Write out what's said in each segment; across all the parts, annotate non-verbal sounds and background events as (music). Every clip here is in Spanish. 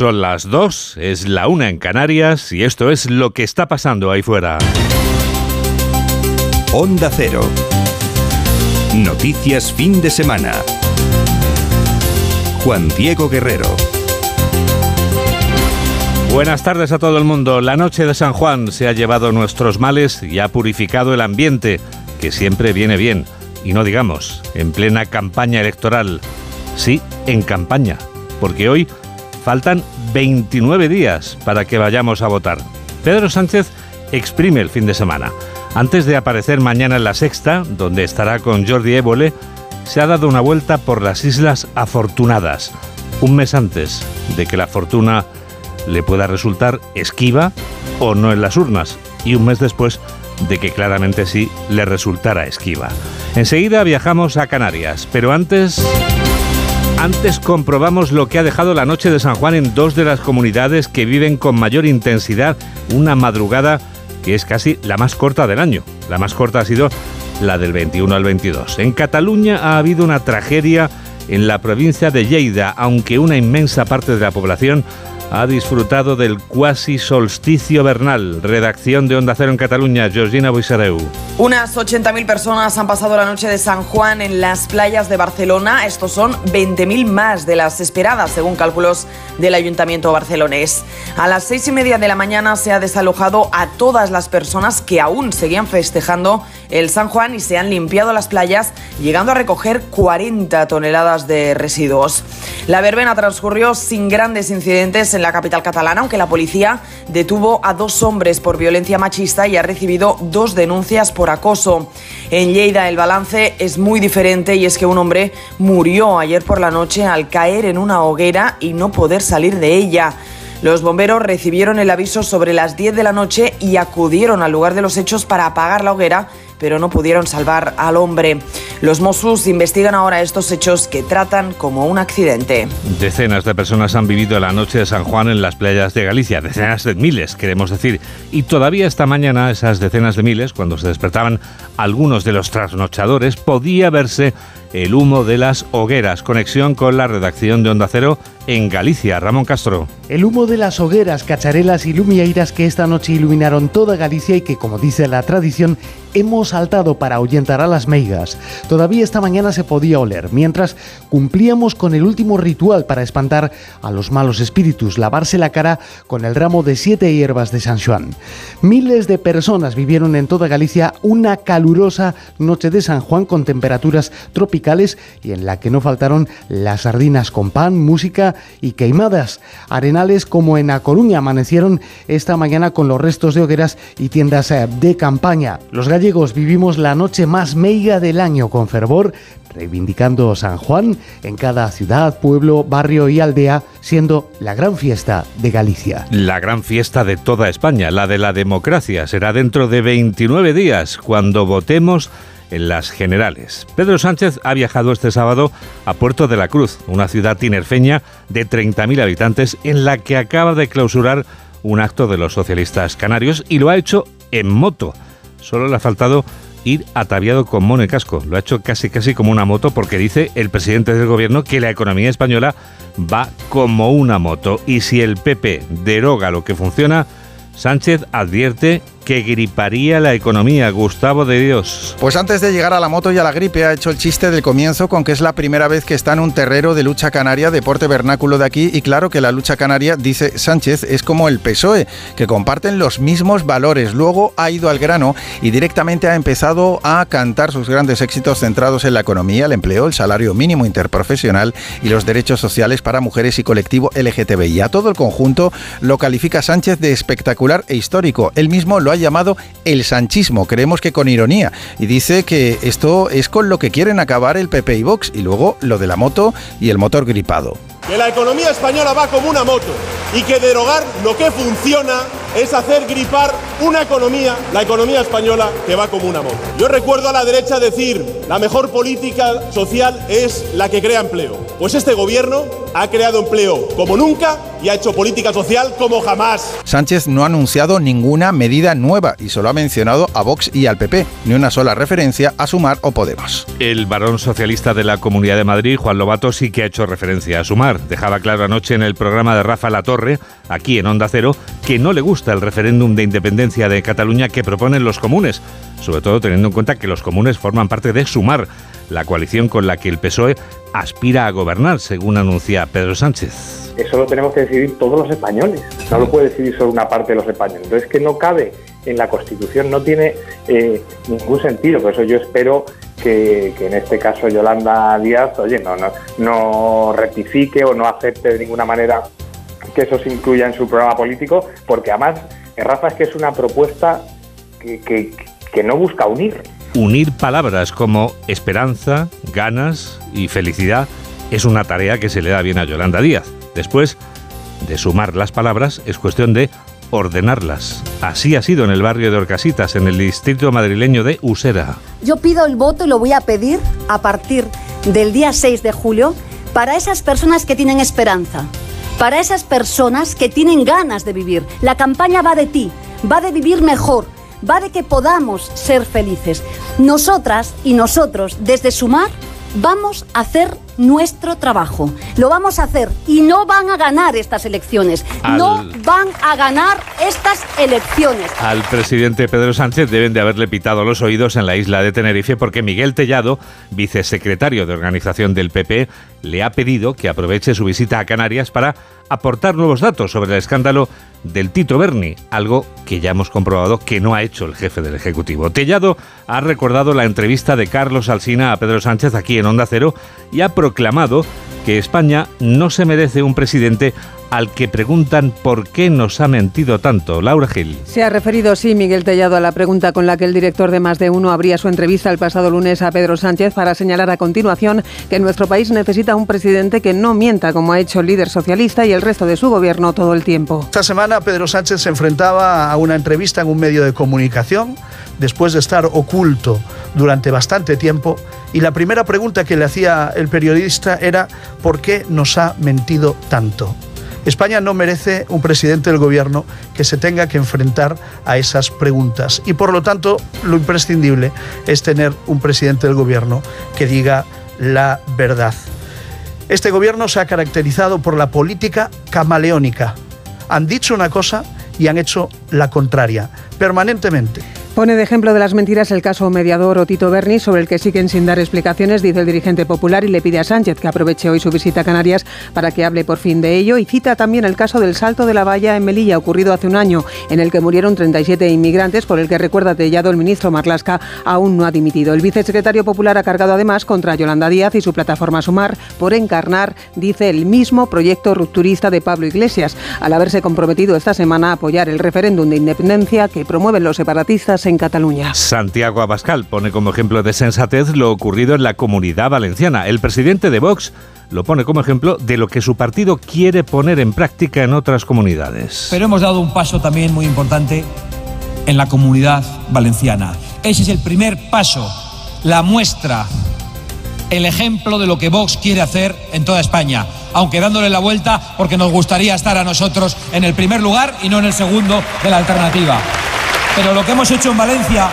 Son las dos, es la una en Canarias y esto es lo que está pasando ahí fuera. Onda Cero. Noticias fin de semana. Juan Diego Guerrero. Buenas tardes a todo el mundo. La noche de San Juan se ha llevado nuestros males y ha purificado el ambiente, que siempre viene bien. Y no digamos, en plena campaña electoral. Sí, en campaña. Porque hoy Faltan 29 días para que vayamos a votar. Pedro Sánchez exprime el fin de semana. Antes de aparecer mañana en la sexta, donde estará con Jordi Évole, se ha dado una vuelta por las Islas Afortunadas, un mes antes de que la fortuna le pueda resultar esquiva o no en las urnas, y un mes después de que claramente sí le resultara esquiva. Enseguida viajamos a Canarias, pero antes... Antes comprobamos lo que ha dejado la noche de San Juan en dos de las comunidades que viven con mayor intensidad una madrugada que es casi la más corta del año. La más corta ha sido la del 21 al 22. En Cataluña ha habido una tragedia en la provincia de Lleida, aunque una inmensa parte de la población ha disfrutado del cuasi solsticio vernal. Redacción de Onda Cero en Cataluña, Georgina Boisareu. Unas 80.000 personas han pasado la noche de San Juan en las playas de Barcelona. Estos son 20.000 más de las esperadas, según cálculos del Ayuntamiento barcelonés. A las seis y media de la mañana se ha desalojado a todas las personas que aún seguían festejando el San Juan y se han limpiado las playas, llegando a recoger 40 toneladas de residuos. La verbena transcurrió sin grandes incidentes en la capital catalana, aunque la policía detuvo a dos hombres por violencia machista y ha recibido dos denuncias por acoso. En Lleida el balance es muy diferente y es que un hombre murió ayer por la noche al caer en una hoguera y no poder salir de ella. Los bomberos recibieron el aviso sobre las 10 de la noche y acudieron al lugar de los hechos para apagar la hoguera pero no pudieron salvar al hombre. Los Mossos investigan ahora estos hechos que tratan como un accidente. Decenas de personas han vivido la noche de San Juan en las playas de Galicia, decenas de miles, queremos decir. Y todavía esta mañana esas decenas de miles, cuando se despertaban algunos de los trasnochadores, podía verse el humo de las hogueras. Conexión con la redacción de Onda Cero en Galicia. Ramón Castro. El humo de las hogueras, cacharelas y lumieiras que esta noche iluminaron toda Galicia y que, como dice la tradición, hemos saltado para ahuyentar a las meigas. Todavía esta mañana se podía oler, mientras cumplíamos con el último ritual para espantar a los malos espíritus, lavarse la cara con el ramo de siete hierbas de San Juan. Miles de personas vivieron en toda Galicia una calurosa noche de San Juan con temperaturas tropicales y en la que no faltaron las sardinas con pan, música y queimadas. Arenales como en A Coruña amanecieron esta mañana con los restos de hogueras y tiendas eh, de campaña. Los gallegos vivimos la noche más meiga del año con fervor, reivindicando San Juan en cada ciudad, pueblo, barrio y aldea, siendo la gran fiesta de Galicia. La gran fiesta de toda España, la de la democracia, será dentro de 29 días, cuando votemos en las generales. Pedro Sánchez ha viajado este sábado a Puerto de la Cruz, una ciudad tinerfeña de 30.000 habitantes en la que acaba de clausurar un acto de los socialistas canarios y lo ha hecho en moto. Solo le ha faltado ir ataviado con mono y casco. Lo ha hecho casi casi como una moto porque dice el presidente del gobierno que la economía española va como una moto y si el PP deroga lo que funciona, Sánchez advierte que griparía la economía. Gustavo de Dios. Pues antes de llegar a la moto y a la gripe ha hecho el chiste del comienzo con que es la primera vez que está en un terrero de lucha canaria, deporte vernáculo de aquí y claro que la lucha canaria, dice Sánchez, es como el PSOE, que comparten los mismos valores. Luego ha ido al grano y directamente ha empezado a cantar sus grandes éxitos centrados en la economía, el empleo, el salario mínimo interprofesional y los derechos sociales para mujeres y colectivo LGTBI. A todo el conjunto lo califica Sánchez de espectacular e histórico. Él mismo lo ha llamado el sanchismo, creemos que con ironía, y dice que esto es con lo que quieren acabar el PP y Vox, y luego lo de la moto y el motor gripado. Que la economía española va como una moto y que derogar lo que funciona es hacer gripar una economía, la economía española, que va como una moto. Yo recuerdo a la derecha decir, la mejor política social es la que crea empleo. Pues este gobierno ha creado empleo como nunca y ha hecho política social como jamás. Sánchez no ha anunciado ninguna medida nueva y solo ha mencionado a Vox y al PP, ni una sola referencia a Sumar o Podemos. El varón socialista de la Comunidad de Madrid, Juan Lobato, sí que ha hecho referencia a Sumar. Dejaba claro anoche en el programa de Rafa La Torre, aquí en Onda Cero, que no le gusta el referéndum de independencia de Cataluña que proponen los comunes, sobre todo teniendo en cuenta que los comunes forman parte de Sumar, la coalición con la que el PSOE aspira a gobernar, según anuncia Pedro Sánchez. Eso lo tenemos que decidir todos los españoles, no lo puede decidir solo una parte de los españoles. Entonces, que no cabe en la Constitución, no tiene eh, ningún sentido. Por eso yo espero que, en este caso Yolanda Díaz, oye, no, no, rectifique o no acepte de ninguna manera que eso se incluya en su programa político, porque además, eh, Rafa, es que es una propuesta que, que, que no busca unir. Unir palabras como esperanza, ganas y felicidad es una tarea que se le da bien a Yolanda Díaz. Después de sumar las palabras, es cuestión de ordenarlas. Así ha sido en el barrio de Orcasitas, en el distrito madrileño de Usera. Yo pido el voto y lo voy a pedir a partir del día 6 de julio para esas personas que tienen esperanza, para esas personas que tienen ganas de vivir. La campaña va de ti, va de vivir mejor, va de que podamos ser felices. Nosotras y nosotros, desde Sumar, vamos a hacer nuestro trabajo. Lo vamos a hacer y no van a ganar estas elecciones. No van a ganar estas elecciones. Al presidente Pedro Sánchez deben de haberle pitado los oídos en la isla de Tenerife porque Miguel Tellado, vicesecretario de organización del PP, le ha pedido que aproveche su visita a Canarias para aportar nuevos datos sobre el escándalo del Tito Berni, algo que ya hemos comprobado que no ha hecho el jefe del Ejecutivo. Tellado ha recordado la entrevista de Carlos Alsina a Pedro Sánchez aquí en Onda Cero y ha proclamado que España no se merece un presidente al que preguntan por qué nos ha mentido tanto. Laura Gil. Se ha referido, sí, Miguel Tellado, a la pregunta con la que el director de Más de Uno abría su entrevista el pasado lunes a Pedro Sánchez para señalar a continuación que nuestro país necesita un presidente que no mienta como ha hecho el líder socialista y el resto de su gobierno todo el tiempo. Esta semana Pedro Sánchez se enfrentaba a una entrevista en un medio de comunicación después de estar oculto durante bastante tiempo y la primera pregunta que le hacía el periodista era ¿por qué nos ha mentido tanto? España no merece un presidente del gobierno que se tenga que enfrentar a esas preguntas y por lo tanto lo imprescindible es tener un presidente del gobierno que diga la verdad. Este gobierno se ha caracterizado por la política camaleónica. Han dicho una cosa y han hecho la contraria, permanentemente. Pone de ejemplo de las mentiras el caso mediador Otito Berni, sobre el que siguen sin dar explicaciones, dice el dirigente popular, y le pide a Sánchez que aproveche hoy su visita a Canarias para que hable por fin de ello. Y cita también el caso del salto de la valla en Melilla, ocurrido hace un año, en el que murieron 37 inmigrantes, por el que recuerda Tellado el ministro Marlasca aún no ha dimitido. El vicesecretario popular ha cargado además contra Yolanda Díaz y su plataforma Sumar por encarnar, dice, el mismo proyecto rupturista de Pablo Iglesias, al haberse comprometido esta semana a apoyar el referéndum de independencia que promueven los separatistas en Cataluña. Santiago Abascal pone como ejemplo de sensatez lo ocurrido en la comunidad valenciana. El presidente de Vox lo pone como ejemplo de lo que su partido quiere poner en práctica en otras comunidades. Pero hemos dado un paso también muy importante en la comunidad valenciana. Ese es el primer paso, la muestra, el ejemplo de lo que Vox quiere hacer en toda España, aunque dándole la vuelta porque nos gustaría estar a nosotros en el primer lugar y no en el segundo de la alternativa. Pero lo que hemos hecho en Valencia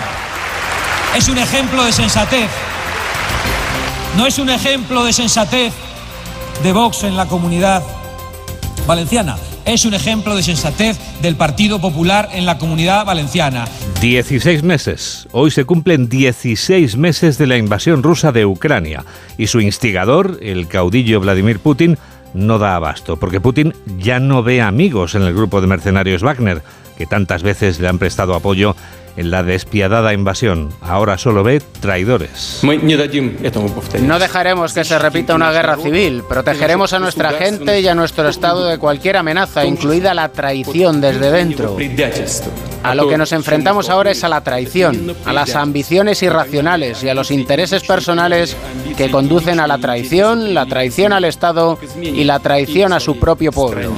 es un ejemplo de sensatez. No es un ejemplo de sensatez de Vox en la comunidad valenciana. Es un ejemplo de sensatez del Partido Popular en la comunidad valenciana. 16 meses. Hoy se cumplen 16 meses de la invasión rusa de Ucrania y su instigador, el caudillo Vladimir Putin, no da abasto, porque Putin ya no ve amigos en el grupo de mercenarios Wagner que tantas veces le han prestado apoyo en la despiadada invasión. Ahora solo ve traidores. No dejaremos que se repita una guerra civil. Protegeremos a nuestra gente y a nuestro Estado de cualquier amenaza, incluida la traición desde dentro. A lo que nos enfrentamos ahora es a la traición, a las ambiciones irracionales y a los intereses personales que conducen a la traición, la traición al Estado y la traición a su propio pueblo.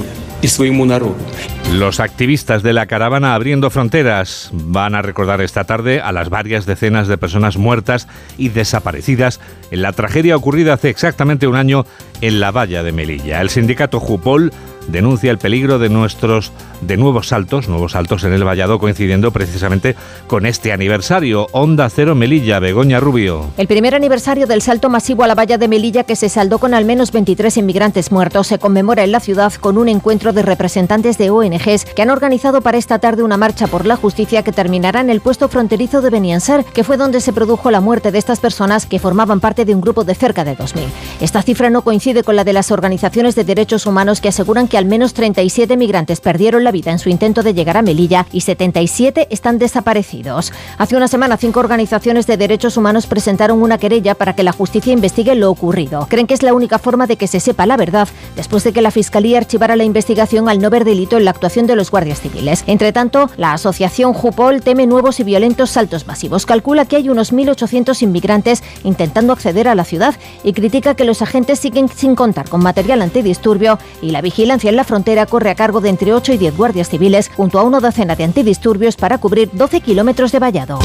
Los activistas de la caravana Abriendo Fronteras van a recordar esta tarde a las varias decenas de personas muertas y desaparecidas en la tragedia ocurrida hace exactamente un año en la valla de Melilla. El sindicato Jupol denuncia el peligro de nuestros de nuevos saltos, nuevos saltos en el vallado coincidiendo precisamente con este aniversario. Onda Cero Melilla, Begoña Rubio. El primer aniversario del salto masivo a la valla de Melilla que se saldó con al menos 23 inmigrantes muertos se conmemora en la ciudad con un encuentro de representantes de ONGs que han organizado para esta tarde una marcha por la justicia que terminará en el puesto fronterizo de Beniansar, que fue donde se produjo la muerte de estas personas que formaban parte de un grupo de cerca de 2.000. Esta cifra no coincide con la de las organizaciones de derechos humanos que aseguran que al menos 37 migrantes perdieron la vida en su intento de llegar a Melilla y 77 están desaparecidos. Hace una semana, cinco organizaciones de derechos humanos presentaron una querella para que la justicia investigue lo ocurrido. Creen que es la única forma de que se sepa la verdad después de que la Fiscalía archivara la investigación al no ver delito en la actuación de los guardias civiles. Entre tanto, la asociación Jupol teme nuevos y violentos saltos masivos. Calcula que hay unos 1.800 inmigrantes intentando acceder a la ciudad y critica que los agentes siguen sin contar con material antidisturbio y la vigilancia en la frontera corre a cargo de entre 8 y 10 guardias civiles junto a una docena de antidisturbios para cubrir 12 kilómetros de vallado.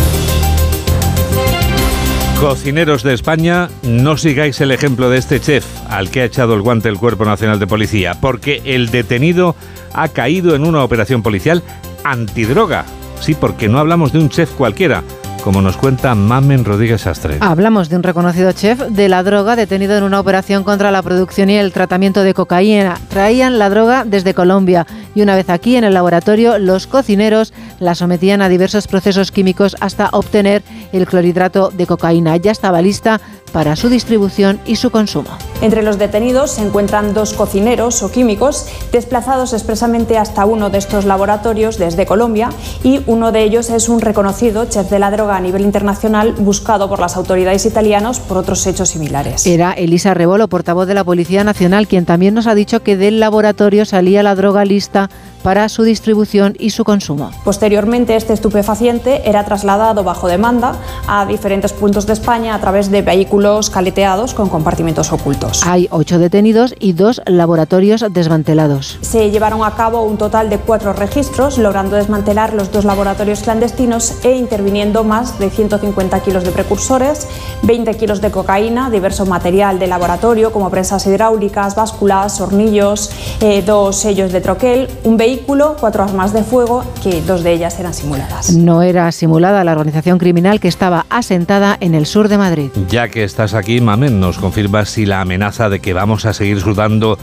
Cocineros de España, no sigáis el ejemplo de este chef al que ha echado el guante el Cuerpo Nacional de Policía, porque el detenido ha caído en una operación policial antidroga. Sí, porque no hablamos de un chef cualquiera, como nos cuenta Mamen Rodríguez Astre. Hablamos de un reconocido chef de la droga detenido en una operación contra la producción y el tratamiento de cocaína. Traían la droga desde Colombia y una vez aquí en el laboratorio los cocineros la sometían a diversos procesos químicos hasta obtener el clorhidrato de cocaína. Ya estaba lista para su distribución y su consumo. Entre los detenidos se encuentran dos cocineros o químicos desplazados expresamente hasta uno de estos laboratorios desde Colombia y uno de ellos es un reconocido chef de la droga a nivel internacional buscado por las autoridades italianas por otros hechos similares. Era Elisa Rebolo, portavoz de la Policía Nacional, quien también nos ha dicho que del laboratorio salía la droga lista para su distribución y su consumo. Posteriormente, este estupefaciente era trasladado bajo demanda a diferentes puntos de España a través de vehículos caleteados con compartimentos ocultos. Hay ocho detenidos y dos laboratorios desmantelados. Se llevaron a cabo un total de cuatro registros, logrando desmantelar los dos laboratorios clandestinos e interviniendo más de 150 kilos de precursores, 20 kilos de cocaína, diverso material de laboratorio como prensas hidráulicas, básculas, hornillos, eh, dos sellos de troquel, un vehículo cuatro armas de fuego, que dos de ellas eran simuladas. No era simulada la organización criminal que estaba asentada en el sur de Madrid. Ya que estás aquí, Mamen, ¿nos confirmas si la amenaza de que vamos a seguir sudando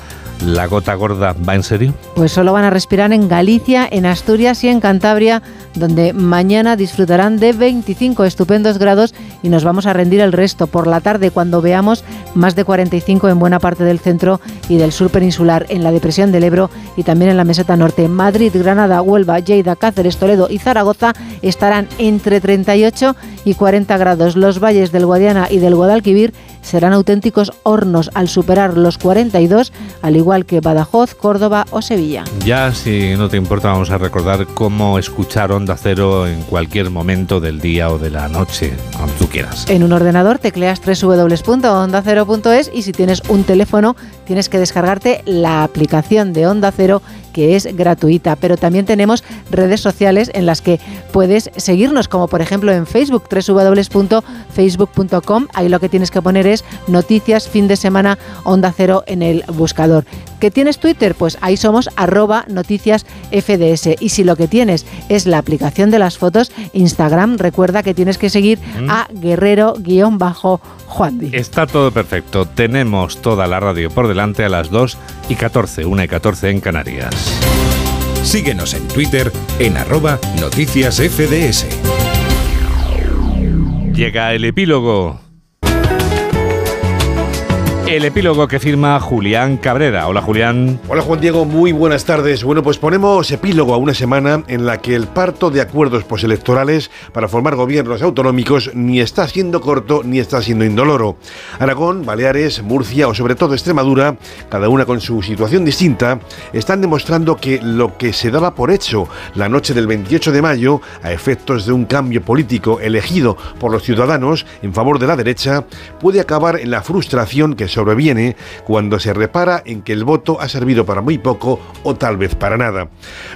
la gota gorda va en serio? Pues solo van a respirar en Galicia, en Asturias y en Cantabria, donde mañana disfrutarán de 25 estupendos grados y nos vamos a rendir el resto por la tarde cuando veamos más de 45 en buena parte del centro y del sur peninsular, en la depresión del Ebro y también en la meseta norte. Madrid, Granada, Huelva, Lleida, Cáceres, Toledo y Zaragoza estarán entre 38 y 40 grados. Los valles del Guadiana y del Guadalquivir serán auténticos hornos al superar los 42, al igual que Badajoz, Córdoba o Sevilla. Ya, si no te importa, vamos a recordar cómo escuchar Onda Cero en cualquier momento del día o de la noche, cuando tú quieras. En un ordenador tecleas www.ondacero.es y si tienes un teléfono tienes que descargarte la aplicación de Onda Cero que es gratuita, pero también tenemos redes sociales en las que puedes seguirnos, como por ejemplo en Facebook, www.facebook.com. Ahí lo que tienes que poner es noticias fin de semana Onda Cero en el buscador. ¿Qué tienes Twitter? Pues ahí somos arroba noticias FDS. Y si lo que tienes es la aplicación de las fotos, Instagram, recuerda que tienes que seguir a guerrero-juan. Está todo perfecto. Tenemos toda la radio por delante a las 2 y 14, 1 y 14 en Canarias. Síguenos en Twitter en arroba noticias FDS. Llega el epílogo. El epílogo que firma Julián Cabrera. Hola Julián. Hola Juan Diego, muy buenas tardes. Bueno, pues ponemos epílogo a una semana en la que el parto de acuerdos postelectorales para formar gobiernos autonómicos ni está siendo corto ni está siendo indoloro. Aragón, Baleares, Murcia o sobre todo Extremadura, cada una con su situación distinta, están demostrando que lo que se daba por hecho la noche del 28 de mayo, a efectos de un cambio político elegido por los ciudadanos en favor de la derecha, puede acabar en la frustración que sobre sobreviene cuando se repara en que el voto ha servido para muy poco o tal vez para nada.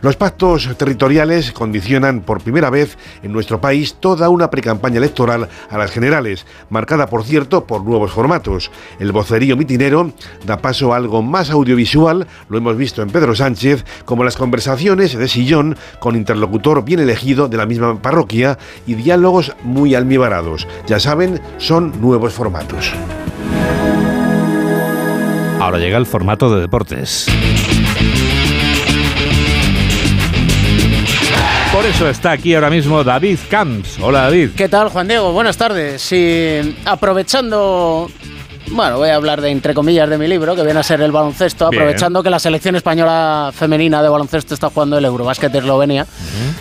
Los pactos territoriales condicionan por primera vez en nuestro país toda una precampaña electoral a las generales, marcada por cierto por nuevos formatos. El vocerío mitinero da paso a algo más audiovisual, lo hemos visto en Pedro Sánchez, como las conversaciones de sillón con interlocutor bien elegido de la misma parroquia y diálogos muy almibarados. Ya saben, son nuevos formatos. Ahora llega el formato de deportes. Por eso está aquí ahora mismo David Camps. Hola David. ¿Qué tal Juan Diego? Buenas tardes. Sí, aprovechando bueno, voy a hablar de entre comillas de mi libro, que viene a ser el baloncesto, aprovechando que la selección española femenina de baloncesto está jugando el Eurobásquet de Eslovenia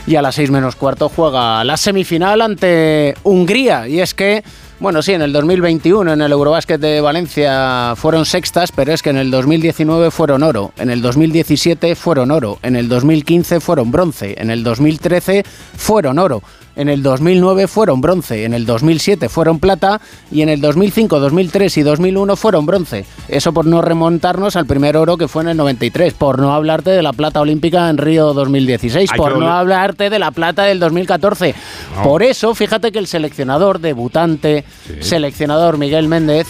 y a las seis menos cuarto juega la semifinal ante Hungría. Y es que bueno, sí, en el 2021 en el Eurobásquet de Valencia fueron sextas, pero es que en el 2019 fueron oro, en el 2017 fueron oro, en el 2015 fueron bronce, en el 2013 fueron oro en el 2009 fueron bronce, en el 2007 fueron plata y en el 2005, 2003 y 2001 fueron bronce. Eso por no remontarnos al primer oro que fue en el 93, por no hablarte de la plata olímpica en Río 2016, por no hablarte de la plata del 2014. Por eso, fíjate que el seleccionador, debutante, seleccionador Miguel Méndez,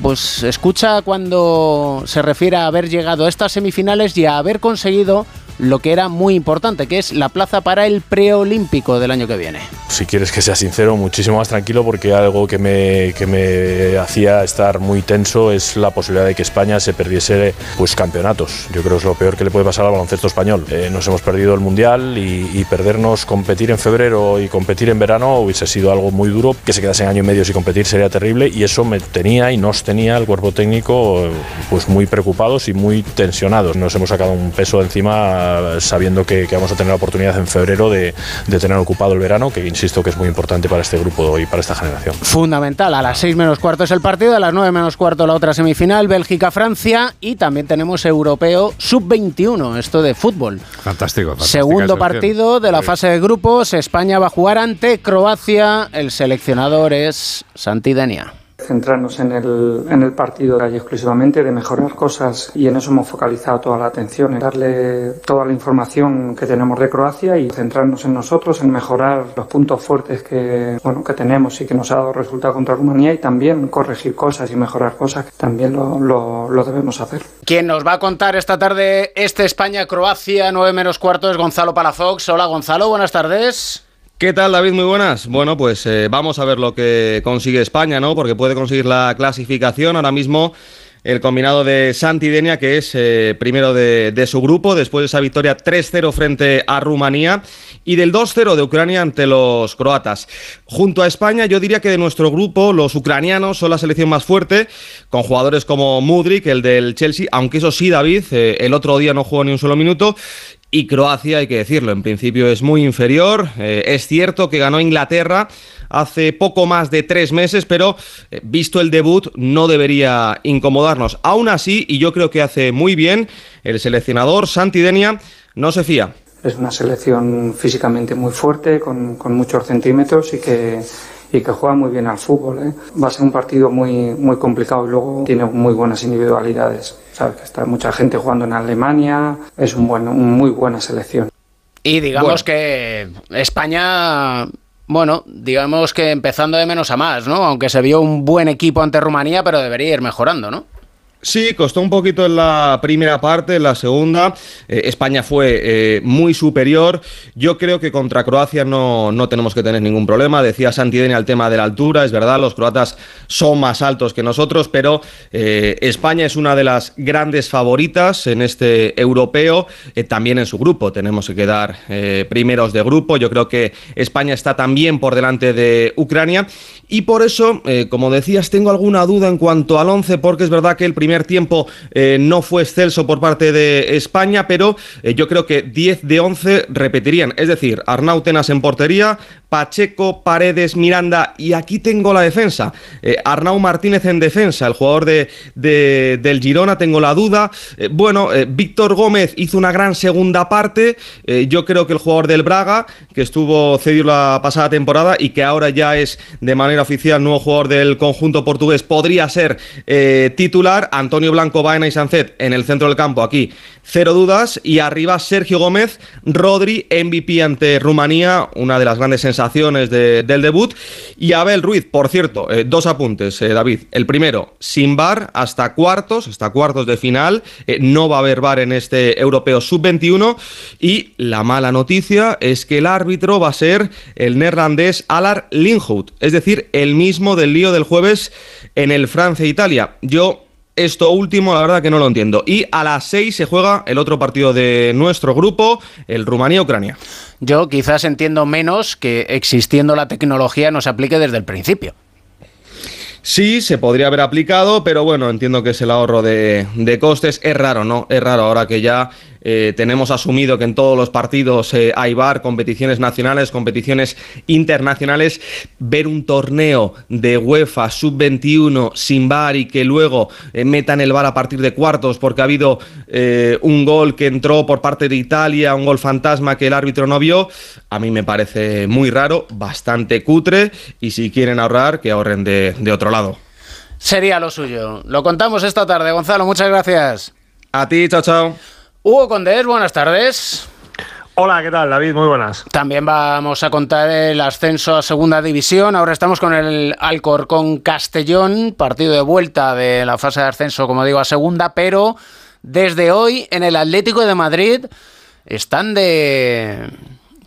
pues escucha cuando se refiere a haber llegado a estas semifinales y a haber conseguido lo que era muy importante, que es la plaza para el preolímpico del año que viene. Si quieres que sea sincero, muchísimo más tranquilo porque algo que me, que me hacía estar muy tenso es la posibilidad de que España se perdiese pues, campeonatos. Yo creo que es lo peor que le puede pasar al baloncesto español. Eh, nos hemos perdido el Mundial y, perdernos competir en febrero y competir en verano hubiese sido algo muy duro. Que se quedase en año y medio sin competir sería terrible y eso me tenía y nos tenía el cuerpo técnico pues muy preocupados y muy tensionados. Nos hemos sacado un peso encima sabiendo que, vamos a tener la oportunidad en febrero de, tener ocupado el verano, que insisto que es muy importante para este grupo y para esta generación. Fundamental, a las 6 menos cuarto es el partido, a las 9 menos cuarto la otra semifinal, Bélgica-Francia y también tenemos europeo sub-21, esto de fútbol. Fantástico. Segundo partido de la fase de grupos, España va a jugar ante Croacia, el seleccionador es Santidenia centrarnos en el, en el partido y exclusivamente, de mejorar cosas y en eso hemos focalizado toda la atención, en darle toda la información que tenemos de Croacia y centrarnos en nosotros, en mejorar los puntos fuertes que, bueno, que tenemos y que nos ha dado resultado contra Rumanía y también corregir cosas y mejorar cosas que también lo, lo, lo debemos hacer. Quien nos va a contar esta tarde este España-Croacia 9 menos cuarto es Gonzalo Palafox. Hola Gonzalo, buenas tardes. ¿Qué tal, David? Muy buenas. Bueno, pues eh, vamos a ver lo que consigue España, ¿no? Porque puede conseguir la clasificación. Ahora mismo el combinado de Santidenia, que es eh, primero de, su grupo, después de esa victoria 3-0 frente a Rumanía y del 2-0 de Ucrania ante los croatas. Junto a España, yo diría que de nuestro grupo, los ucranianos son la selección más fuerte, con jugadores como Mudrik, el del Chelsea, aunque eso sí, David, eh, el otro día no jugó ni un solo minuto, y Croacia, hay que decirlo, en principio es muy inferior. Eh, es cierto que ganó Inglaterra hace poco más de tres meses, pero eh, visto el debut no debería incomodarnos. Aún así, y yo creo que hace muy bien, el seleccionador Santidenia no se fía. Es una selección físicamente muy fuerte, con, con muchos centímetros y que y que juega muy bien al fútbol. ¿eh? Va a ser un partido muy, muy complicado y luego tiene muy buenas individualidades. Sabes que está mucha gente jugando en Alemania, es un buen, muy buena selección. Y digamos que España bueno, digamos que empezando de menos a más, ¿no? Aunque se vio un buen equipo ante Rumanía, pero debería ir mejorando, ¿no? Sí, costó un poquito en la primera parte, en la segunda. Eh, España fue eh, muy superior. Yo creo que contra Croacia no, no tenemos que tener ningún problema. Decía Santidenia el tema de la altura, es verdad, los croatas son más altos que nosotros, pero eh, España es una de las grandes favoritas en este europeo, también en su grupo. Tenemos que quedar primeros de grupo. Yo creo que España está también por delante de Ucrania y por eso, como decías, tengo alguna duda en cuanto al 11, porque es verdad que el primer primer tiempo no fue excelso por parte de España, pero yo creo que 10 de 11 repetirían. Es decir, Arnau Tenas en portería, Pacheco, Paredes, Miranda y aquí tengo la defensa. Arnau Martínez en defensa, el jugador de, del Girona, tengo la duda. bueno, Víctor Gómez hizo una gran segunda parte. yo creo que el jugador del Braga, que estuvo cedido la pasada temporada y que ahora ya es de manera oficial nuevo jugador del conjunto portugués, podría ser eh, titular. Antonio Blanco, Baena y Sancet en el centro del campo, aquí cero dudas. Y arriba Sergio Gómez, Rodri, MVP ante Rumanía, una de las grandes sensaciones del debut. Y Abel Ruiz, por cierto, eh, dos apuntes, eh, David. El primero, sin bar hasta cuartos, hasta cuartos de final. no va a haber bar en este europeo sub-21. Y la mala noticia es que el árbitro va a ser el neerlandés Alar Lindhout, es decir, el mismo del lío del jueves en el Francia-Italia. Yo esto último, la verdad que no lo entiendo. Y a las 6 se juega el otro partido de nuestro grupo, el Rumanía-Ucrania. Yo quizás entiendo menos que existiendo la tecnología no se aplique desde el principio. Sí, se podría haber aplicado, pero bueno, entiendo que es el ahorro de, de, costes. Es raro, ¿no? Es raro ahora que ya eh, tenemos asumido que en todos los partidos eh, hay bar, competiciones nacionales, competiciones internacionales. Ver un torneo de UEFA sub-21 sin bar y que luego eh, metan el bar a partir de cuartos porque ha habido un gol que entró por parte de Italia, un gol fantasma que el árbitro no vio, a mí me parece muy raro, bastante cutre y si quieren ahorrar, que ahorren de, de otro lado. Sería lo suyo. Lo contamos esta tarde, Gonzalo. Muchas gracias. A ti, chao, chao. Hugo Condés, buenas tardes. Hola, ¿qué tal, David? Muy buenas. También vamos a contar el ascenso a Segunda División. Ahora estamos con el Alcorcón Castellón, partido de vuelta de la fase de ascenso, como digo, a Segunda, pero desde hoy en el Atlético de Madrid están de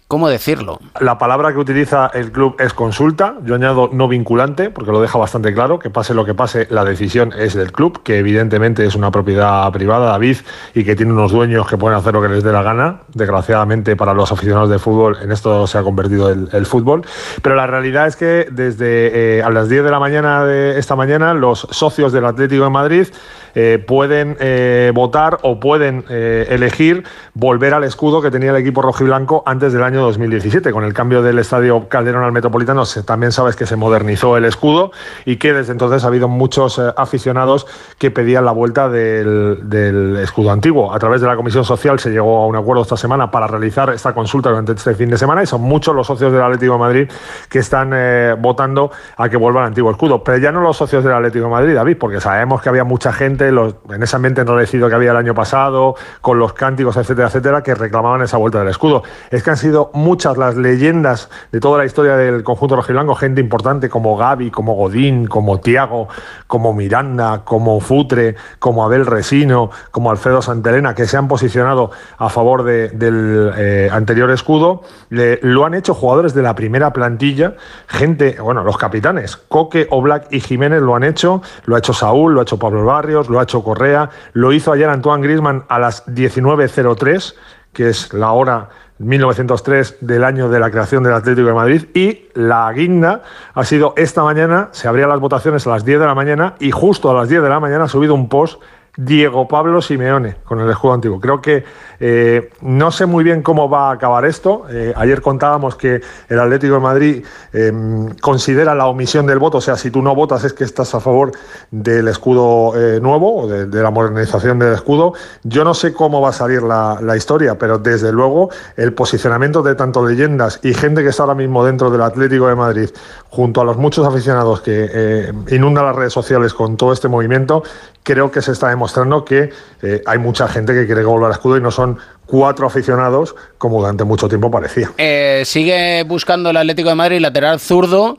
¿Cómo decirlo? La palabra que utiliza el club es consulta. Yo añado no vinculante, porque lo deja bastante claro, que pase lo que pase, la decisión es del club, que evidentemente es una propiedad privada, David, y que tiene unos dueños que pueden hacer lo que les dé la gana. Desgraciadamente para los aficionados de fútbol, en esto se ha convertido el, fútbol. Pero la realidad es que desde eh, a las 10 de la mañana de esta mañana, los socios del Atlético de Madrid eh, pueden eh, votar o pueden elegir volver al escudo que tenía el equipo rojiblanco antes del año 2017. Con el cambio del estadio Calderón al Metropolitano, también sabes que se modernizó el escudo y que desde entonces ha habido muchos eh, aficionados que pedían la vuelta del, escudo antiguo. A través de la Comisión Social se llegó a un acuerdo esta semana para realizar esta consulta durante este fin de semana y son muchos los socios del Atlético de Madrid que están eh, votando a que vuelva el antiguo escudo. Pero ya no los socios del Atlético de Madrid, David, porque sabemos que había mucha gente en ese ambiente enrolecido que había el año pasado, con los cánticos, etcétera, etcétera, que reclamaban esa vuelta del escudo. Es que han sido muchas las leyendas de toda la historia del conjunto rojiblanco, gente importante como Gaby, como Godín, como Tiago, como Miranda, como Futre, como Abel Resino, como Alfredo Santelena, que se han posicionado a favor del eh, anterior escudo. lo han hecho jugadores de la primera plantilla, gente, bueno, los capitanes, Coque, Oblak y Jiménez lo han hecho, lo ha hecho Saúl, lo ha hecho Pablo Barrios, lo ha hecho Correa, lo hizo ayer Antoine Grisman a las 19.03 que es la hora 1903 del año de la creación del Atlético de Madrid. Y la guinda ha sido esta mañana, se abrían las votaciones a las 10 de la mañana y justo a las 10 de la mañana ha subido un post Diego Pablo Simeone con el escudo antiguo. Creo que eh, no sé muy bien cómo va a acabar esto. Eh, ayer contábamos que el Atlético de Madrid em, considera la omisión del voto, o sea, si tú no votas es que estás a favor del escudo eh, nuevo o de, la modernización del escudo. Yo no sé cómo va a salir la, la, historia, pero desde luego el posicionamiento de tanto leyendas y gente que está ahora mismo dentro del Atlético de Madrid, junto a los muchos aficionados que inundan las redes sociales con todo este movimiento, creo que se está demostrando que eh, hay mucha gente que quiere volver al escudo y no son cuatro aficionados como durante mucho tiempo parecía. Eh, sigue buscando el Atlético de Madrid lateral zurdo,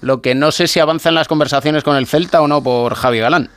lo que no sé si avanza en las conversaciones con el Celta o no por Javi Galán.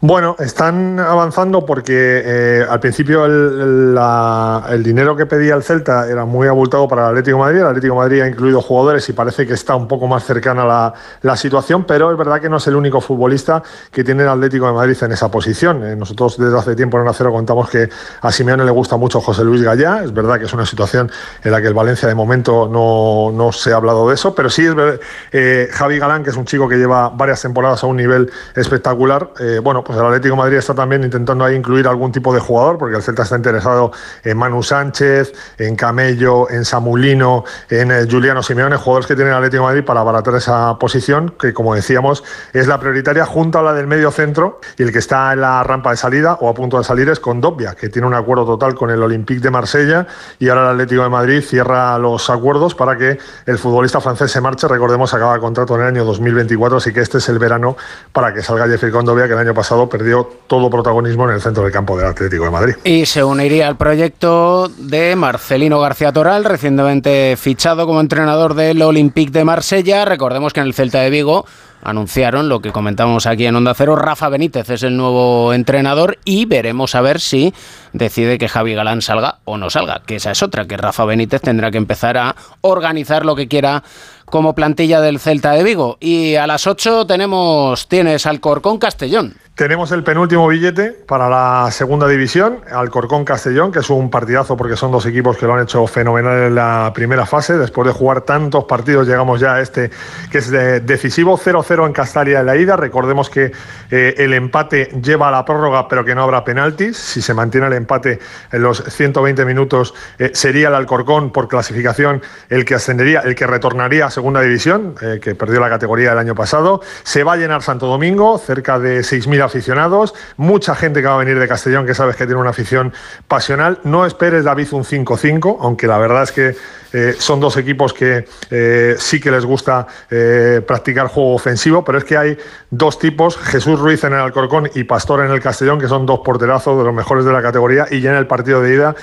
Bueno, están avanzando porque eh, al principio el, dinero que pedía el Celta era muy abultado para el Atlético de Madrid. El Atlético de Madrid ha incluido jugadores y parece que está un poco más cercana la, la situación, pero es verdad que no es el único futbolista que tiene el Atlético de Madrid en esa posición. Eh, nosotros desde hace tiempo en Acero contamos que a Simeone le gusta mucho José Luis Gallá. Es verdad que es una situación en la que el Valencia de momento no, no se ha hablado de eso, pero sí es verdad, eh, Javi Galán, que es un chico que lleva varias temporadas a un nivel espectacular, bueno, pues el Atlético de Madrid está también intentando ahí incluir algún tipo de jugador, porque el Celta está interesado en Manu Sánchez, en Camello, en Samulino, en eh, Juliano Simeone, jugadores que tiene el Atlético de Madrid para abaratar esa posición, que como decíamos es la prioritaria junto a la del medio centro y el que está en la rampa de salida o a punto de salir es con Dobbia, que tiene un acuerdo total con el Olympique de Marsella y ahora el Atlético de Madrid cierra los acuerdos para que el futbolista francés se marche. Recordemos, acaba el contrato en el año 2024, así que este es el verano para que salga Jeffrey Condovia, que el año pasado perdió todo protagonismo en el centro del campo del Atlético de Madrid. Y se uniría al proyecto de Marcelino García Toral, recientemente fichado como entrenador del Olympique de Marsella. Recordemos que en el Celta de Vigo anunciaron lo que comentamos aquí en Onda Cero. Rafa Benítez es el nuevo entrenador y veremos a ver si decide que Javi Galán salga o no salga, que esa es otra, que Rafa Benítez tendrá que empezar a organizar lo que quiera como plantilla del Celta de Vigo. Y a las 8 tenemos, tienes Alcorcón Castellón. Tenemos el penúltimo billete para la segunda división, Alcorcón Castellón, que es un partidazo porque son dos equipos que lo han hecho fenomenal en la primera fase. Después de jugar tantos partidos, llegamos ya a este que es decisivo 0-0 en Castalia en la ida. Recordemos que eh, el empate lleva a la prórroga, pero que no habrá penaltis. Si se mantiene el empate en los 120 minutos, eh, sería el Alcorcón por clasificación el que ascendería, el que retornaría segunda división, eh, que perdió la categoría el año pasado. Se va a llenar Santo Domingo, cerca de 6.000 aficionados, mucha gente que va a venir de Castellón que sabes que tiene una afición pasional. No esperes, David, un 5-5, aunque la verdad es que eh, son dos equipos que eh, sí que les gusta eh, practicar juego ofensivo, pero es que hay dos tipos, Jesús Ruiz en el Alcorcón y Pastor en el Castellón, que son dos porterazos de los mejores de la categoría y ya en el partido de ida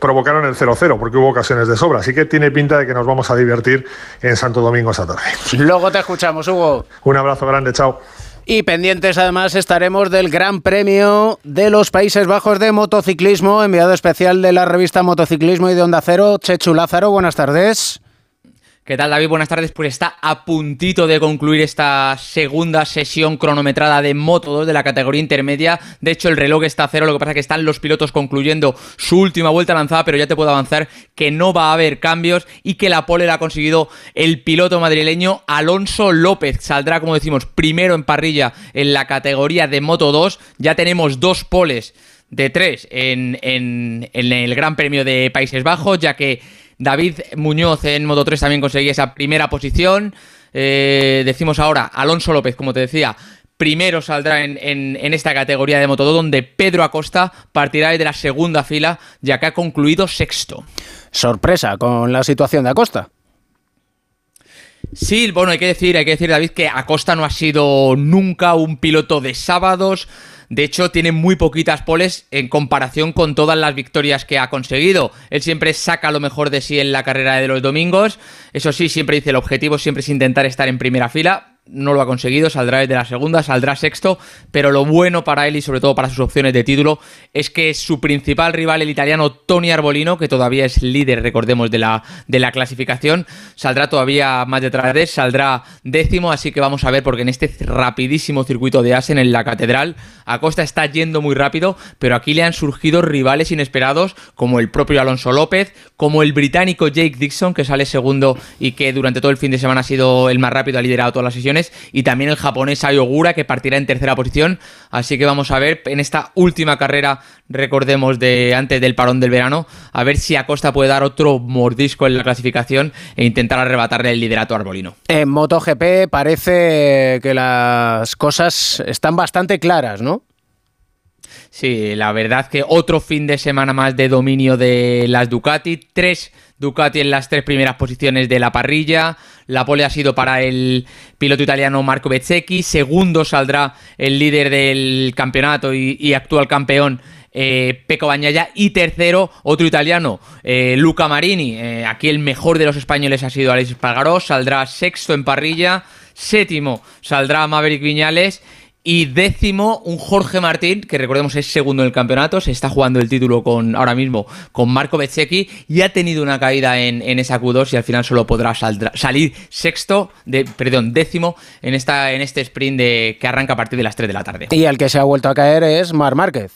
provocaron el 0-0 porque hubo ocasiones de sobra. Así que tiene pinta de que nos vamos a divertir en Santo Domingo esta tarde. Luego te escuchamos, Hugo. Un abrazo grande, chao. Y pendientes además estaremos del Gran Premio de los Países Bajos de Motociclismo, enviado especial de la revista Motociclismo y de Onda Cero, Chechu Lázaro. Buenas tardes. ¿Qué tal David? Buenas tardes. Pues está a puntito de concluir esta segunda sesión cronometrada de Moto 2 de la categoría intermedia. De hecho, el reloj está a cero, lo que pasa es que están los pilotos concluyendo su última vuelta lanzada, pero ya te puedo avanzar que no va a haber cambios y que la pole la ha conseguido el piloto madrileño Alonso López. Saldrá, como decimos, primero en parrilla en la categoría de Moto 2. Ya tenemos dos poles de tres en, en el Gran Premio de Países Bajos, ya que David Muñoz en Moto 3 también conseguía esa primera posición. Eh, decimos ahora, Alonso López, como te decía, primero saldrá en, esta categoría de Moto 2, donde Pedro Acosta partirá de la segunda fila, ya que ha concluido sexto. Sorpresa con la situación de Acosta. Sí, bueno, hay que decir, hay que decir, David, que Acosta no ha sido nunca un piloto de sábados. De hecho, tiene muy poquitas poles en comparación con todas las victorias que ha conseguido. Él siempre saca lo mejor de sí en la carrera de los domingos. Eso sí, siempre dice el objetivo siempre es intentar estar en primera fila no lo ha conseguido, saldrá desde la segunda, saldrá sexto, pero lo bueno para él y sobre todo para sus opciones de título es que su principal rival, el italiano Tony Arbolino, que todavía es líder, recordemos, de la, de la clasificación, saldrá todavía más detrás de él, saldrá décimo, así que vamos a ver, porque en este rapidísimo circuito de Asen en la Catedral, Acosta está yendo muy rápido, pero aquí le han surgido rivales inesperados, como el propio Alonso López, como el británico Jake Dixon, que sale segundo y que durante todo el fin de semana ha sido el más rápido, ha liderado todas las sesiones, y también el japonés Ayogura que partirá en tercera posición. Así que vamos a ver en esta última carrera, recordemos, de antes del parón del verano, a ver si Acosta puede dar otro mordisco en la clasificación e intentar arrebatarle el liderato a Arbolino. En MotoGP parece que las cosas están bastante claras, ¿no? Sí, la verdad que otro fin de semana más de dominio de las Ducati, tres Ducati en las tres primeras posiciones de la parrilla. La pole ha sido para el piloto italiano Marco Bezzecchi. Segundo saldrá el líder del campeonato y, actual campeón. Eh, Peco y tercero otro italiano eh, Luca Marini eh, aquí el mejor de los españoles ha sido Alex Espargaró saldrá sexto en parrilla séptimo saldrá Maverick Viñales y décimo, un Jorge Martín, que recordemos es segundo en el campeonato, se está jugando el título con ahora mismo con Marco Bezzecchi y ha tenido una caída en, en esa Q2 y al final solo podrá salir sexto, de, perdón, décimo en, esta, en este sprint de, que arranca a partir de las 3 de la tarde. Y el que se ha vuelto a caer es Mar Márquez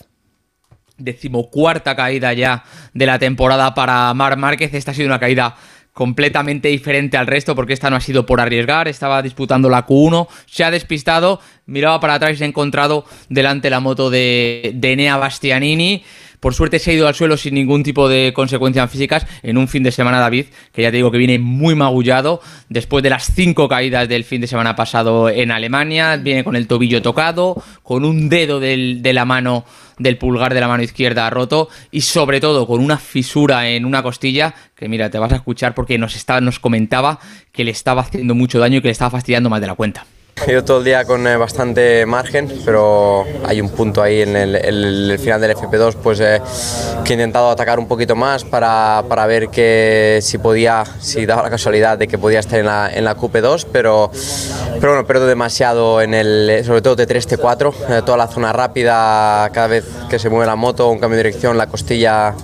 decimocuarta caída ya de la temporada para Mar Márquez. Esta ha sido una caída completamente diferente al resto porque esta no ha sido por arriesgar, estaba disputando la Q1, se ha despistado, miraba para atrás y se ha encontrado delante la moto de, de Enea Bastianini. Por suerte se ha ido al suelo sin ningún tipo de consecuencias físicas en un fin de semana, David, que ya te digo que viene muy magullado después de las cinco caídas del fin de semana pasado en Alemania. Viene con el tobillo tocado, con un dedo de la mano del pulgar de la mano izquierda roto y sobre todo con una fisura en una costilla que mira, te vas a escuchar porque nos, estaba, nos comentaba que le estaba haciendo mucho daño y que le estaba fastidiando más de la cuenta. He ido todo el día con eh, bastante margen, pero hay un punto ahí en el, el- el final del FP2 pues, eh, que he intentado atacar un poquito más para, para ver que si podía, si daba la casualidad de que podía estar en la, en la QP2, pero, pero bueno, pierdo demasiado en el, sobre todo T3, T4, eh, toda la zona rápida, cada vez que se mueve la moto, un cambio de dirección, la costilla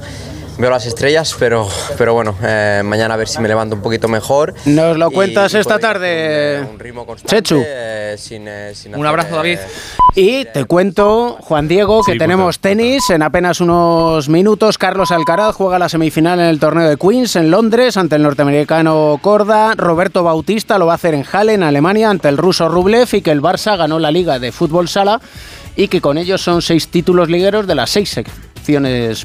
veo las estrellas, pero, pero bueno, eh, mañana a ver si me levanto un poquito mejor. Nos lo Y cuentas esta tarde, un ritmo constante, Chechu. eh, sin, eh, sin Un hacer, abrazo, David. Y te cuento, Juan Diego, que Sí, tenemos tenis en apenas unos minutos. Carlos Alcaraz juega la semifinal en el torneo de Queens en Londres ante el norteamericano Corda. Roberto Bautista lo va a hacer en Halle, en Alemania, ante el ruso Rublev y que el Barça ganó la Liga de Fútbol Sala y que con ellos son seis títulos ligueros de las seis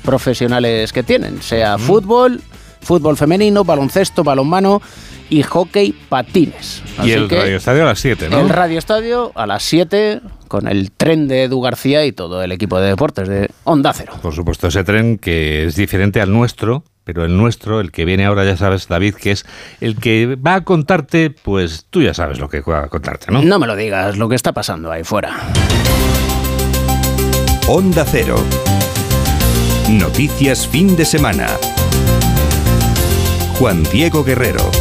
profesionales que tienen, sea fútbol, fútbol femenino, baloncesto, balonmano y hockey patines. Y Así el que- Radio Estadio a las 7, ¿no? el Radio Estadio a las 7 con el tren de Edu García y todo el equipo de deportes de Onda Cero. Por supuesto, ese tren que es diferente al nuestro, pero el nuestro, el que viene ahora, ya sabes, David, que es el que va a contarte, pues tú ya sabes lo que va a contarte, ¿no? No me lo digas, lo que está pasando ahí fuera. Onda Cero. Noticias fin de semana. Juan Diego Guerrero.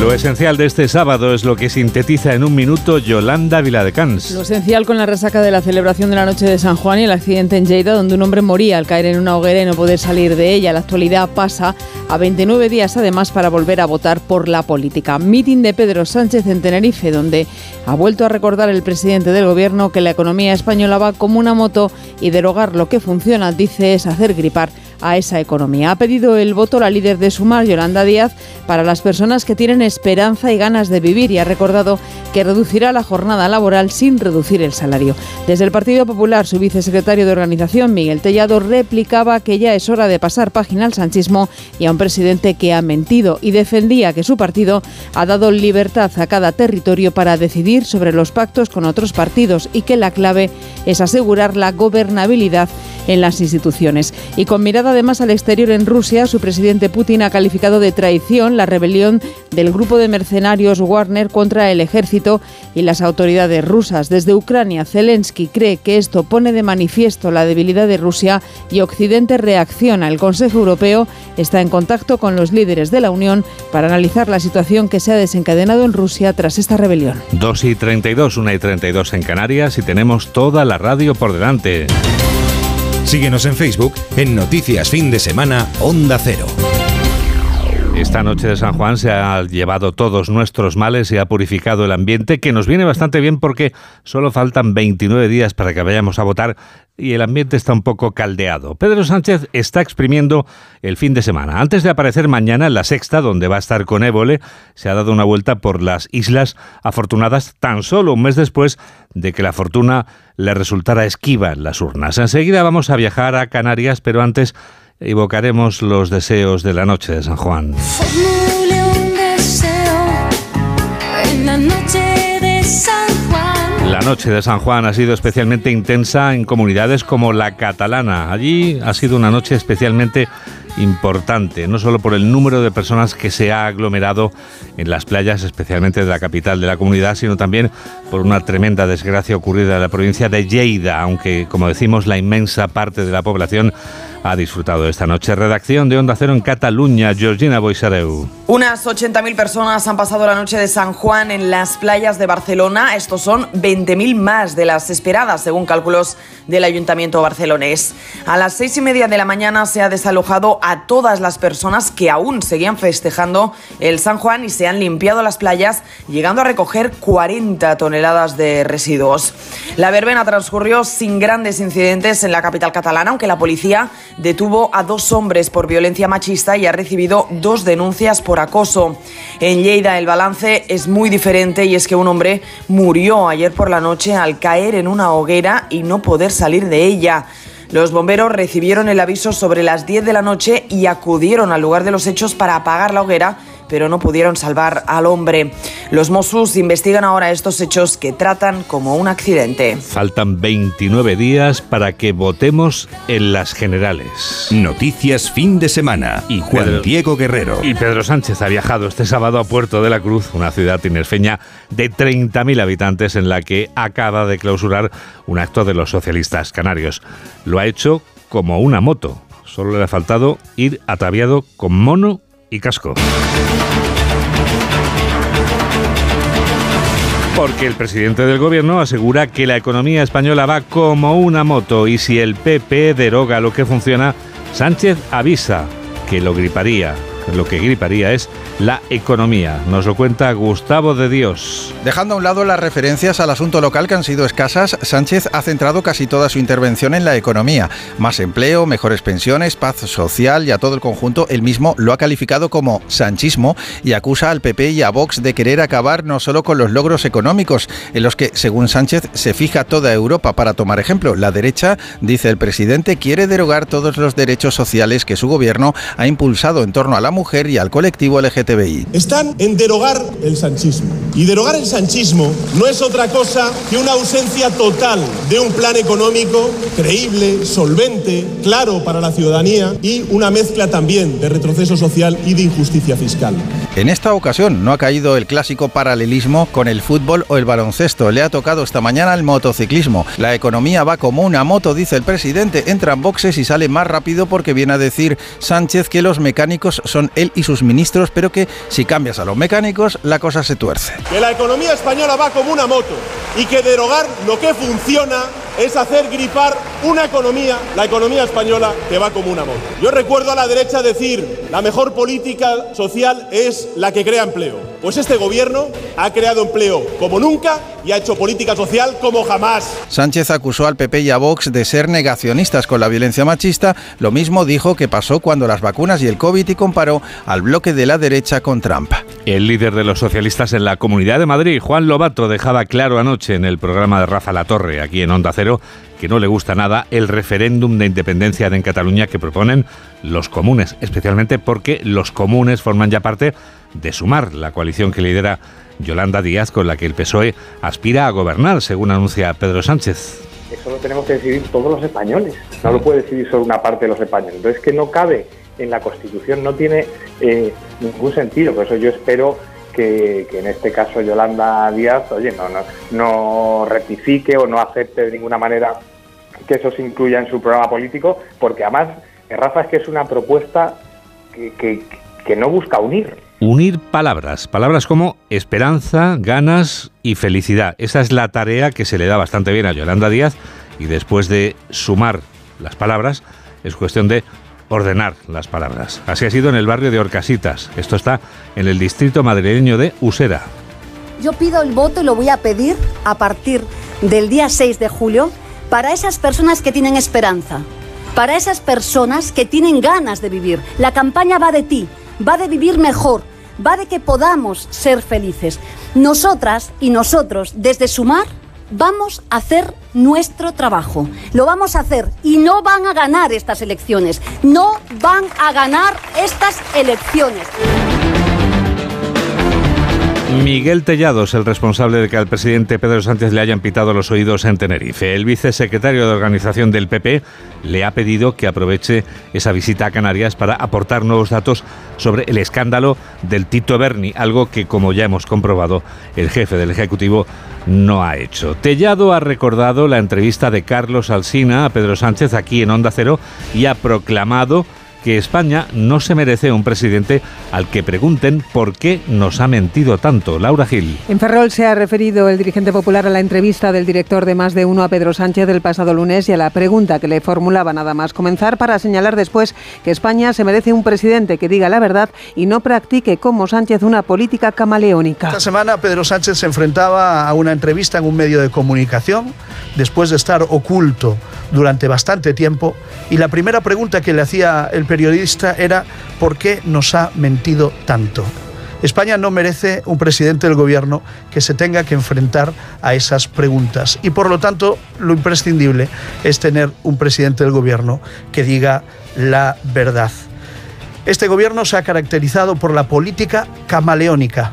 Lo esencial de este sábado es lo que sintetiza en un minuto Yolanda Viladecans. Lo esencial con la resaca de la celebración de la noche de San Juan y el accidente en Lleida, donde un hombre moría al caer en una hoguera y no poder salir de ella. La actualidad pasa a 29 días además para volver a votar por la política. Meeting de Pedro Sánchez en Tenerife, donde ha vuelto a recordar el presidente del gobierno que la economía española va como una moto y derogar lo que funciona, dice, es hacer gripar a esa economía. Ha pedido el voto la líder de Sumar, Yolanda Díaz, para las personas que tienen esperanza y ganas de vivir y ha recordado que reducirá la jornada laboral sin reducir el salario. Desde el Partido Popular, su vicesecretario de organización, Miguel Tellado, replicaba que ya es hora de pasar página al sanchismo y a un presidente que ha mentido y defendía que su partido ha dado libertad a cada territorio para decidir sobre los pactos con otros partidos y que la clave es asegurar la gobernabilidad en las instituciones. Y con mirada además al exterior en Rusia, su presidente Putin ha calificado de traición la rebelión del grupo de mercenarios Wagner contra el ejército y las autoridades rusas. Desde Ucrania, Zelensky cree que esto pone de manifiesto la debilidad de Rusia y Occidente reacciona. El Consejo Europeo está en contacto con los líderes de la Unión para analizar la situación que se ha desencadenado en Rusia tras esta rebelión. 2 y 32, 1 y 32 en Canarias y tenemos toda la radio por delante. Síguenos en Facebook en Noticias Fin de Semana Onda Cero. Esta noche de San Juan se ha llevado todos nuestros males y ha purificado el ambiente, que nos viene bastante bien porque solo faltan 29 días para que vayamos a votar y el ambiente está un poco caldeado. Pedro Sánchez está exprimiendo el fin de semana. Antes de aparecer mañana en la sexta, donde va a estar con Évole, se ha dado una vuelta por las Islas Afortunadas tan solo un mes después de que la fortuna le resultara esquiva en las urnas. Enseguida vamos a viajar a Canarias, pero antes evocaremos los deseos de la noche de San Juan. Formule un deseo en la noche de San Juan. La noche de San Juan ha sido especialmente intensa en comunidades como la catalana. Allí ha sido una noche especialmente importante, no solo por el número de personas que se ha aglomerado en las playas, especialmente de la capital de la comunidad, sino también por una tremenda desgracia ocurrida en la provincia de Lleida, aunque, como decimos, la inmensa parte de la población ha disfrutado esta noche. Redacción de Onda Cero en Cataluña, Georgina Boisareu. Unas 80.000 personas han pasado la noche de San Juan en las playas de Barcelona. Estos son 20.000 más de las esperadas, según cálculos del Ayuntamiento barcelonés. A las seis y media de la mañana se ha desalojado a todas las personas que aún seguían festejando el San Juan y se han limpiado las playas, llegando a recoger 40 toneladas de residuos. La verbena transcurrió sin grandes incidentes en la capital catalana, aunque la policía detuvo a dos hombres por violencia machista y ha recibido dos denuncias por acoso. En Lleida el balance es muy diferente y es que un hombre murió ayer por la noche al caer en una hoguera y no poder salir de ella. Los bomberos recibieron el aviso sobre las 10 de la noche y acudieron al lugar de los hechos para apagar la hoguera pero no pudieron salvar al hombre. Los Mossos investigan ahora estos hechos que tratan como un accidente. Faltan 29 días para que votemos en las generales. Noticias fin de semana y Juan Pedro- Diego Guerrero. Y Pedro Sánchez ha viajado este sábado a Puerto de la Cruz, una ciudad tinerfeña de 30.000 habitantes en la que acaba de clausurar un acto de los socialistas canarios. Lo ha hecho como una moto. Solo le ha faltado ir ataviado con mono y casco. Porque el presidente del gobierno asegura que la economía española va como una moto y si el PP deroga lo que funciona, Sánchez avisa que lo griparía. Lo que griparía es la economía. Nos lo cuenta Gustavo de Dios. Dejando a un lado las referencias al asunto local que han sido escasas, Sánchez ha centrado casi toda su intervención en la economía. Más empleo, mejores pensiones, paz social y a todo el conjunto, él mismo lo ha calificado como sanchismo y acusa al PP y a Vox de querer acabar no solo con los logros económicos, en los que, según Sánchez, se fija toda Europa para tomar ejemplo. La derecha, dice el presidente, quiere derogar todos los derechos sociales que su gobierno ha impulsado en torno a la mujer y al colectivo LGTBI. Están en derogar el sanchismo. Y derogar el sanchismo no es otra cosa que una ausencia total de un plan económico creíble, solvente, claro para la ciudadanía y una mezcla también de retroceso social y de injusticia fiscal. En esta ocasión no ha caído el clásico paralelismo con el fútbol o el baloncesto. Le ha tocado esta mañana el motociclismo. La economía va como una moto, dice el presidente. Entra en boxes y sale más rápido porque viene a decir Sánchez que los mecánicos son él y sus ministros, pero que si cambias a los mecánicos, la cosa se tuerce. Que la economía española va como una moto y que derogar lo que funciona es hacer gripar una economía, la economía española, que va como una moto. Yo recuerdo a la derecha decir, la mejor política social es la que crea empleo. Pues este gobierno ha creado empleo como nunca y ha hecho política social como jamás. Sánchez acusó al PP y a Vox de ser negacionistas con la violencia machista. Lo mismo dijo que pasó cuando las vacunas y el COVID y comparó al bloque de la derecha con Trump. El líder de los socialistas en la Comunidad de Madrid, Juan Lobato, dejaba claro anoche en el programa de Rafa La Torre, aquí en Onda Cero, que no le gusta nada el referéndum de independencia en Cataluña que proponen los comunes, especialmente porque los comunes forman ya parte de Sumar, la coalición que lidera Yolanda Díaz, con la que el PSOE aspira a gobernar, según anuncia Pedro Sánchez. Eso lo tenemos que decidir todos los españoles. No lo puede decidir solo una parte de los españoles. Entonces, que no cabe en la Constitución no tiene eh, ningún sentido. Por eso yo espero que, en este caso Yolanda Díaz, oye, no, no, rectifique o no acepte de ninguna manera que eso se incluya en su programa político, porque además, eh, Rafa, es que es una propuesta que, que no busca unir. Unir palabras, palabras como esperanza, ganas y felicidad. Esa es la tarea que se le da bastante bien a Yolanda Díaz y después de sumar las palabras, es cuestión de ordenar las palabras. Así ha sido en el barrio de Orcasitas. Esto está en el distrito madrileño de Usera. Yo pido el voto y lo voy a pedir a partir del día 6 de julio para esas personas que tienen esperanza, para esas personas que tienen ganas de vivir. La campaña va de ti, va de vivir mejor, va de que podamos ser felices. Nosotras y nosotros, desde Sumar, vamos a hacer nuestro trabajo. Lo vamos a hacer y no van a ganar estas elecciones. No van a ganar estas elecciones. Miguel Tellados, el responsable de que al presidente Pedro Sánchez le hayan pitado los oídos en Tenerife. El vicesecretario de organización del PP le ha pedido que aproveche esa visita a Canarias para aportar nuevos datos sobre el escándalo del Tito Berni, algo que, como ya hemos comprobado, el jefe del Ejecutivo no ha hecho. Tellado ha recordado la entrevista de Carlos Alsina a Pedro Sánchez aquí en Onda Cero y ha proclamado que España no se merece un presidente al que pregunten por qué nos ha mentido tanto. Laura Gil. En Ferrol se ha referido el dirigente popular a la entrevista del director de Más de Uno a Pedro Sánchez del pasado lunes y a la pregunta que le formulaba nada más comenzar para señalar después que España se merece un presidente que diga la verdad y no practique como Sánchez una política camaleónica. Esta semana Pedro Sánchez se enfrentaba a una entrevista en un medio de comunicación después de estar oculto durante bastante tiempo y la primera pregunta que le hacía el periodista era ¿por qué nos ha mentido tanto? España no merece un presidente del gobierno que se tenga que enfrentar a esas preguntas y por lo tanto lo imprescindible es tener un presidente del gobierno que diga la verdad. Este gobierno se ha caracterizado por la política camaleónica.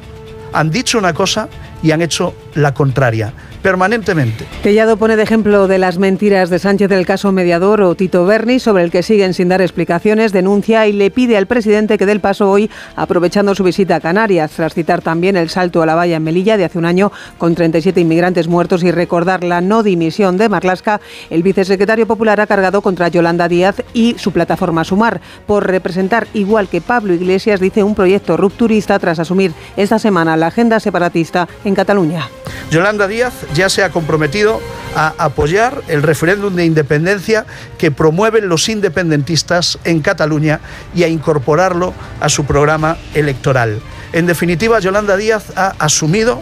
Han dicho una cosa y han hecho la contraria permanentemente. Tellado pone de ejemplo de las mentiras de Sánchez del caso mediador o Tito Berni, sobre el que siguen sin dar explicaciones, denuncia y le pide al presidente que dé el paso hoy, aprovechando su visita a Canarias, tras citar también el salto a la valla en Melilla de hace un año con 37 inmigrantes muertos y recordar la no dimisión de Marlasca. El vicesecretario popular ha cargado contra Yolanda Díaz y su plataforma Sumar por representar, igual que Pablo Iglesias, dice un proyecto rupturista tras asumir esta semana la agenda separatista en Cataluña. Yolanda Díaz ya se ha comprometido a apoyar el referéndum de independencia que promueven los independentistas en Cataluña y a incorporarlo a su programa electoral. En definitiva, Yolanda Díaz ha asumido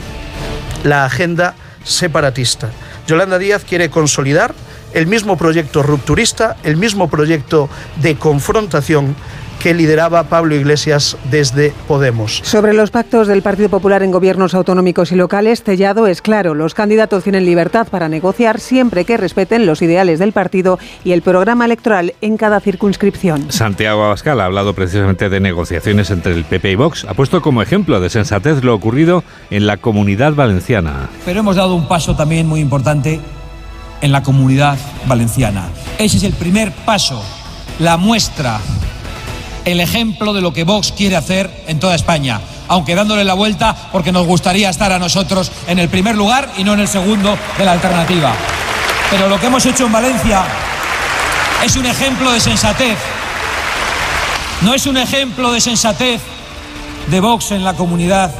la agenda separatista. Yolanda Díaz quiere consolidar el mismo proyecto rupturista, el mismo proyecto de confrontación que lideraba Pablo Iglesias desde Podemos. Sobre los pactos del Partido Popular en gobiernos autonómicos y locales, Tellado es claro, los candidatos tienen libertad para negociar siempre que respeten los ideales del partido y el programa electoral en cada circunscripción. Santiago Abascal ha hablado precisamente de negociaciones entre el PP y Vox. Ha puesto como ejemplo de sensatez lo ocurrido en la comunidad valenciana. Pero hemos dado un paso también muy importante en la comunidad valenciana. Ese es el primer paso, la muestra el ejemplo de lo que Vox quiere hacer en toda España, aunque dándole la vuelta porque nos gustaría estar a nosotros en el primer lugar y no en el segundo de la alternativa. Pero lo que hemos hecho en Valencia es un ejemplo de sensatez. No es un ejemplo de sensatez de Vox en la comunidad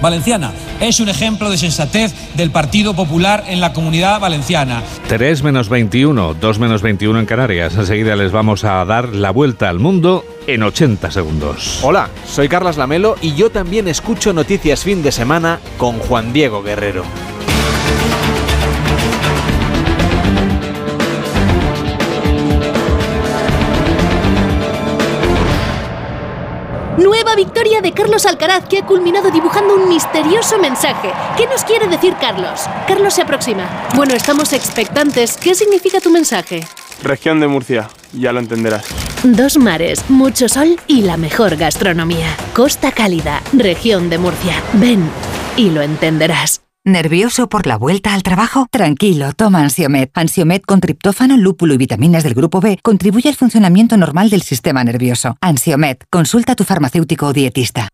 valenciana. Es un ejemplo de sensatez del Partido Popular en la comunidad valenciana. 3 menos 21, 2 menos 21 en Canarias. Enseguida les vamos a dar la vuelta al mundo en 80 segundos. Hola, soy Carlas Lamelo y yo también escucho Noticias Fin de Semana con Juan Diego Guerrero. Nueva victoria de Carlos Alcaraz que ha culminado dibujando un misterioso mensaje. ¿Qué nos quiere decir Carlos? Carlos se aproxima. Bueno, estamos expectantes. ¿Qué significa tu mensaje? Región de Murcia, ya lo entenderás. Dos mares, mucho sol y la mejor gastronomía. Costa Cálida, región de Murcia. Ven y lo entenderás. ¿Nervioso por la vuelta al trabajo? Tranquilo, toma Ansiomet. Ansiomet con triptófano, lúpulo y vitaminas del grupo B contribuye al funcionamiento normal del sistema nervioso. Ansiomet, consulta a tu farmacéutico o dietista.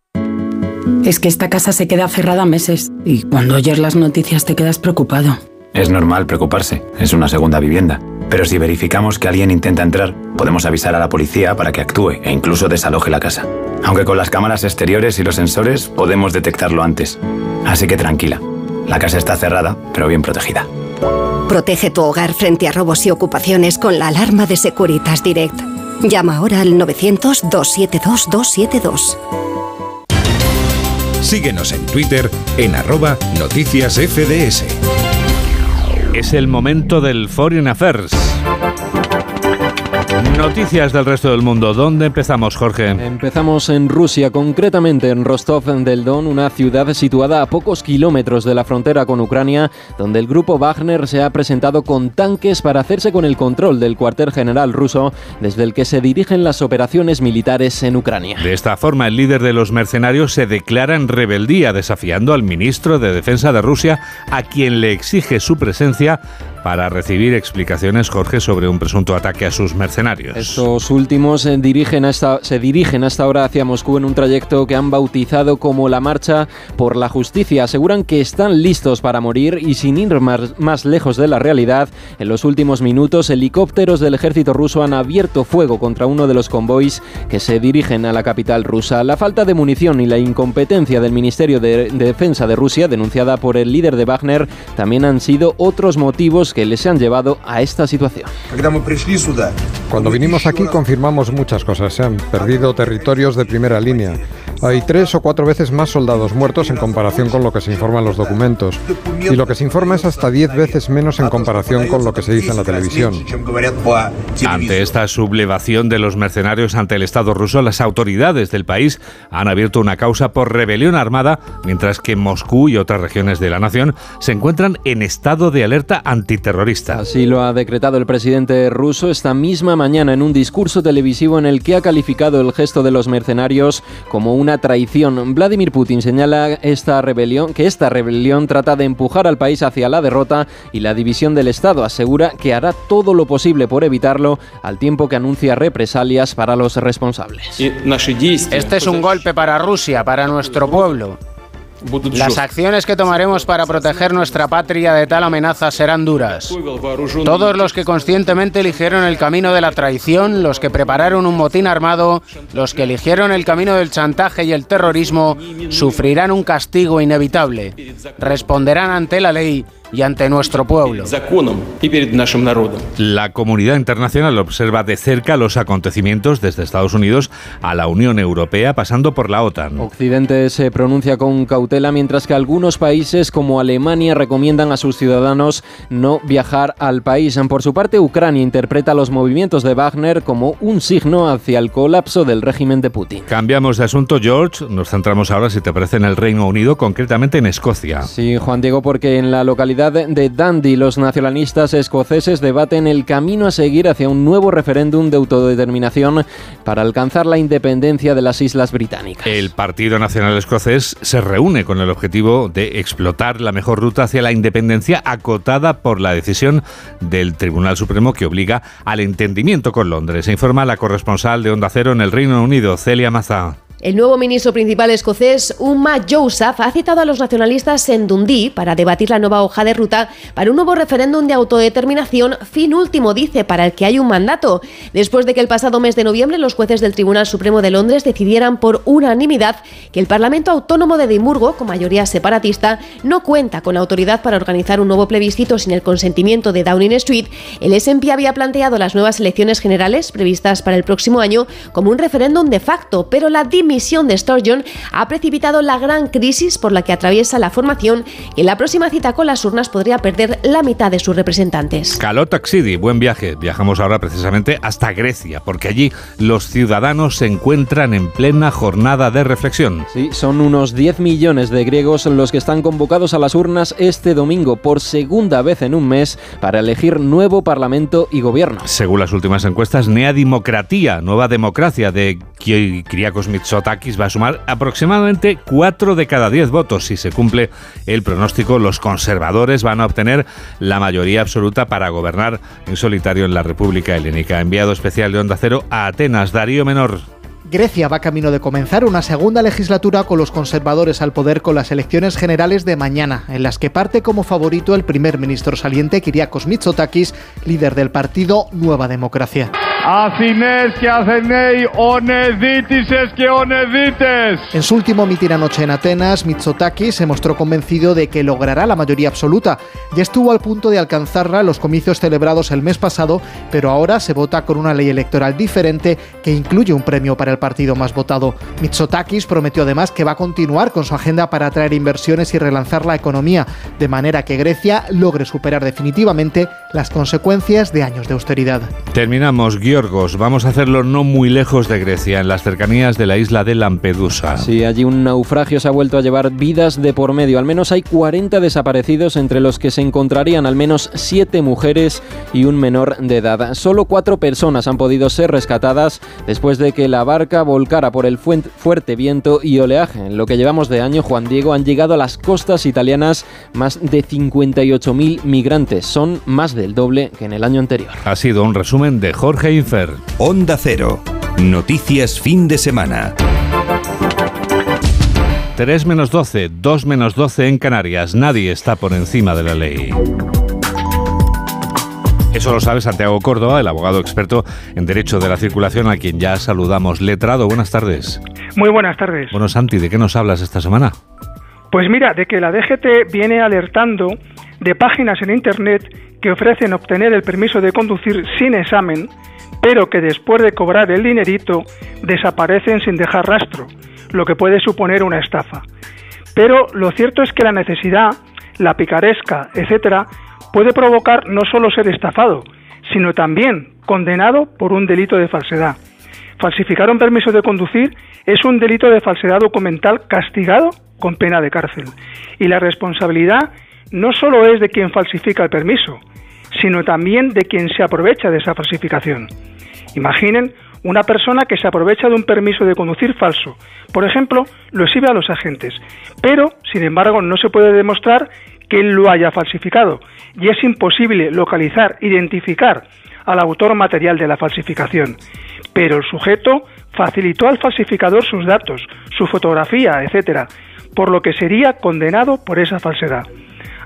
Es que esta casa se queda cerrada meses y cuando oyes las noticias te quedas preocupado. Es normal preocuparse, es una segunda vivienda. Pero si verificamos que alguien intenta entrar, podemos avisar a la policía para que actúe e incluso desaloje la casa. Aunque con las cámaras exteriores y los sensores podemos detectarlo antes. Así que tranquila. La casa está cerrada, pero bien protegida. Protege tu hogar frente a robos y ocupaciones con la alarma de Securitas Direct. Llama ahora al 900-272-272. Síguenos en Twitter en arroba noticias FDS. Es el momento del Foreign Affairs. Noticias del resto del mundo. ¿Dónde empezamos, Jorge? Empezamos en Rusia, concretamente en Rostov del Don, una ciudad situada a pocos kilómetros de la frontera con Ucrania, donde el grupo Wagner se ha presentado con tanques para hacerse con el control del cuartel general ruso, desde el que se dirigen las operaciones militares en Ucrania. De esta forma, el líder de los mercenarios se declara en rebeldía, desafiando al ministro de Defensa de Rusia, a quien le exige su presencia para recibir explicaciones, Jorge, sobre un presunto ataque a sus mercenarios. Estos últimos se dirigen, hasta, se dirigen hasta ahora hacia Moscú en un trayecto que han bautizado como la Marcha por la Justicia. Aseguran que están listos para morir y sin ir más, más lejos de la realidad, en los últimos minutos helicópteros del ejército ruso han abierto fuego contra uno de los convoys que se dirigen a la capital rusa. La falta de munición y la incompetencia del Ministerio de Defensa de Rusia, denunciada por el líder de Wagner, también han sido otros motivos que les han llevado a esta situación. Cuando vinimos aquí confirmamos muchas cosas. Se han perdido territorios de primera línea. Hay tres o cuatro veces más soldados muertos en comparación con lo que se informa en los documentos. Y lo que se informa es hasta diez veces menos en comparación con lo que se dice en la televisión. Ante esta sublevación de los mercenarios ante el Estado ruso, las autoridades del país han abierto una causa por rebelión armada, mientras que Moscú y otras regiones de la nación se encuentran en estado de alerta antiterrorista. Así lo ha decretado el presidente ruso esta misma mañana en un discurso televisivo en el que ha calificado el gesto de los mercenarios como una traición. Vladimir Putin señala esta rebelión, que esta rebelión trata de empujar al país hacia la derrota y la división del Estado. Asegura que hará todo lo posible por evitarlo, al tiempo que anuncia represalias para los responsables. Este es un golpe para Rusia, para nuestro pueblo. Las acciones que tomaremos para proteger nuestra patria de tal amenaza serán duras. Todos los que conscientemente eligieron el camino de la traición, los que prepararon un motín armado, los que eligieron el camino del chantaje y el terrorismo, sufrirán un castigo inevitable. Responderán ante la ley y ante nuestro pueblo. La comunidad internacional observa de cerca los acontecimientos desde Estados Unidos a la Unión Europea, pasando por la OTAN. Occidente se pronuncia con cautela, mientras que algunos países como Alemania recomiendan a sus ciudadanos no viajar al país. Por su parte, Ucrania interpreta los movimientos de Wagner como un signo hacia el colapso del régimen de Putin. Cambiamos de asunto, George. Nos centramos ahora, si te parece, en el Reino Unido, concretamente en Escocia. Sí, Juan Diego, porque en la localidad de Dundee los nacionalistas escoceses debaten el camino a seguir hacia un nuevo referéndum de autodeterminación para alcanzar la independencia de las Islas Británicas. El Partido Nacional Escocés se reúne con el objetivo de explotar la mejor ruta hacia la independencia acotada por la decisión del Tribunal Supremo que obliga al entendimiento con Londres. Se informa la corresponsal de Onda Cero en el Reino Unido, Celia Mazá. El nuevo ministro principal escocés, Uma Joseph, ha citado a los nacionalistas en Dundee para debatir la nueva hoja de ruta para un nuevo referéndum de autodeterminación, fin último, dice, para el que hay un mandato. Después de que el pasado mes de noviembre los jueces del Tribunal Supremo de Londres decidieran por unanimidad que el Parlamento Autónomo de Edimburgo, con mayoría separatista, no cuenta con autoridad para organizar un nuevo plebiscito sin el consentimiento de Downing Street, el SNP había planteado las nuevas elecciones generales previstas para el próximo año como un referéndum de facto, pero la dimisión de Sturgeon ha precipitado la gran crisis por la que atraviesa la formación y en la próxima cita con las urnas podría perder la mitad de sus representantes. Caló Taxidi, buen viaje. Viajamos ahora precisamente hasta Grecia, porque allí los ciudadanos se encuentran en plena jornada de reflexión. Sí, son unos 10 millones de griegos los que están convocados a las urnas este domingo por segunda vez en un mes para elegir nuevo parlamento y gobierno. Según las últimas encuestas, Nea Dimocratía, nueva democracia de Kyriakos Mitsotakis, va a sumar aproximadamente 4 de cada 10 votos. Si se cumple el pronóstico, los conservadores van a obtener la mayoría absoluta para gobernar en solitario en la República Helénica. Enviado especial de Onda Cero a Atenas, Darío Menor. Grecia va camino de comenzar una segunda legislatura con los conservadores al poder con las elecciones generales de mañana, en las que parte como favorito el primer ministro saliente Kyriakos Mitsotakis, líder del partido Nueva Democracia. Αθηνές και Αθεναίοι, ονεδίτησες και ονεδίτες. En su último mitin anoche en Atenas, Mitsotakis se mostró convencido de que logrará la mayoría absoluta. Ya estuvo al punto de alcanzarla en los comicios celebrados el mes pasado, pero ahora se vota con una ley electoral diferente que incluye un premio para el partido más votado. Mitsotakis prometió además que va a continuar con su agenda para atraer inversiones y relanzar la economía, de manera que Grecia logre superar definitivamente las consecuencias de años de austeridad. Terminamos guión Yorgos. Vamos a hacerlo no muy lejos de Grecia, en las cercanías de la isla de Lampedusa. Sí, allí un naufragio se ha vuelto a llevar vidas de por medio. Al menos hay 40 desaparecidos, entre los que se encontrarían al menos 7 mujeres y un menor de edad. Solo 4 personas han podido ser rescatadas después de que la barca volcara por el fuerte viento y oleaje. En lo que llevamos de año, Juan Diego, han llegado a las costas italianas más de 58.000 migrantes. Son más del doble que en el año anterior. Ha sido un resumen de Jorge Onda Cero. Noticias fin de semana. 3 menos 12, 2 menos 12 en Canarias. Nadie está por encima de la ley. Eso lo sabe Santiago Córdoba, el abogado experto en Derecho de la Circulación, a quien ya saludamos. Letrado, buenas tardes. Muy buenas tardes. Bueno, Santi, ¿de qué nos hablas esta semana? Pues mira, de que la DGT viene alertando de páginas en Internet que ofrecen obtener el permiso de conducir sin examen, pero que después de cobrar el dinerito desaparecen sin dejar rastro, lo que puede suponer una estafa. Pero lo cierto es que la necesidad, la picaresca, etcétera, puede provocar no solo ser estafado, sino también condenado por un delito de falsedad. Falsificar un permiso de conducir es un delito de falsedad documental castigado con pena de cárcel. Y la responsabilidad no solo es de quien falsifica el permiso, sino también de quien se aprovecha de esa falsificación. Imaginen una persona que se aprovecha de un permiso de conducir falso. Por ejemplo, lo exhibe a los agentes, pero, sin embargo, no se puede demostrar que él lo haya falsificado y es imposible localizar, identificar al autor material de la falsificación. Pero el sujeto facilitó al falsificador sus datos, su fotografía, etc., por lo que sería condenado por esa falsedad.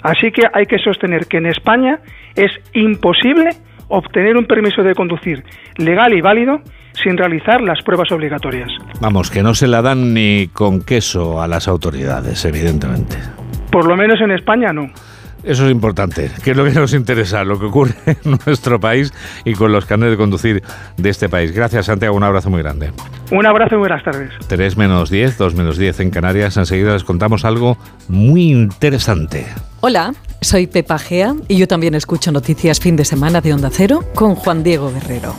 Así que hay que sostener que en España es imposible obtener un permiso de conducir legal y válido sin realizar las pruebas obligatorias. Vamos, que no se la dan ni con queso a las autoridades, evidentemente. Por lo menos en España no. Eso es importante, que es lo que nos interesa, lo que ocurre (laughs) en nuestro país y con los carnes de conducir de este país. Gracias, Santiago, un abrazo muy grande. Un abrazo y buenas tardes. 3 menos 10, 2 menos 10 en Canarias. Enseguida les contamos algo muy interesante. Hola, soy Pepa Gea y yo también escucho noticias fin de semana de Onda Cero con Juan Diego Guerrero.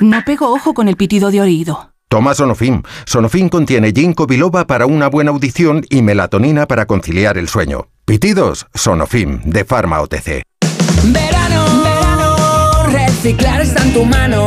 No pego ojo con el pitido de oído. Toma Sonofim. Sonofim contiene ginkgo biloba para una buena audición y melatonina para conciliar el sueño. Pitidos, Sonofim, de Pharma OTC. Verano, verano, reciclar está en tu mano.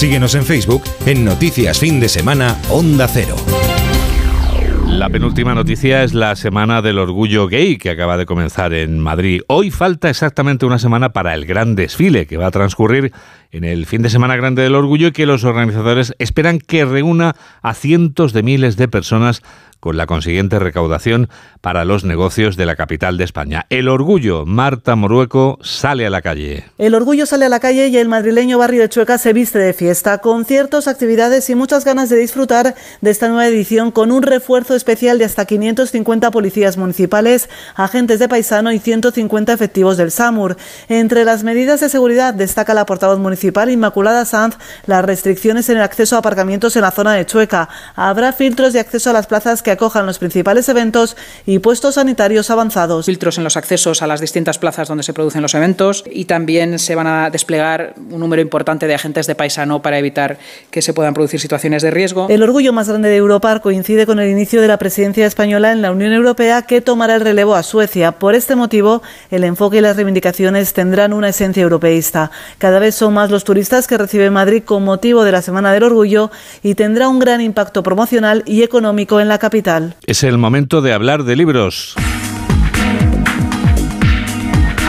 Síguenos en Facebook en Noticias Fin de Semana Onda Cero. La penúltima noticia es la Semana del Orgullo Gay que acaba de comenzar en Madrid. Hoy falta exactamente una semana para el gran desfile que va a transcurrir en el fin de semana grande del orgullo y que los organizadores esperan que reúna a cientos de miles de personas con la consiguiente recaudación para los negocios de la capital de España. El orgullo, Marta Morueco, sale a la calle. El orgullo sale a la calle y el madrileño barrio de Chueca se viste de fiesta, conciertos, actividades y muchas ganas de disfrutar de esta nueva edición con un refuerzo especial de hasta 550 policías municipales, agentes de paisano y 150 efectivos del SAMUR. Entre las medidas de seguridad destaca la portavoz municipal Inmaculada Sanz las restricciones en el acceso a aparcamientos en la zona de Chueca. Habrá filtros de acceso a las plazas que acojan los principales eventos y puestos sanitarios avanzados. Filtros en los accesos a las distintas plazas donde se producen los eventos y también se van a desplegar un número importante de agentes de paisano para evitar que se puedan producir situaciones de riesgo. El orgullo más grande de Europa coincide con el inicio de la presidencia española en la Unión Europea que tomará el relevo a Suecia. Por este motivo, el enfoque y las reivindicaciones tendrán una esencia europeísta. Cada vez son más los turistas que recibe Madrid con motivo de la Semana del Orgullo y tendrá un gran impacto promocional y económico en la capital es el momento de hablar de libros.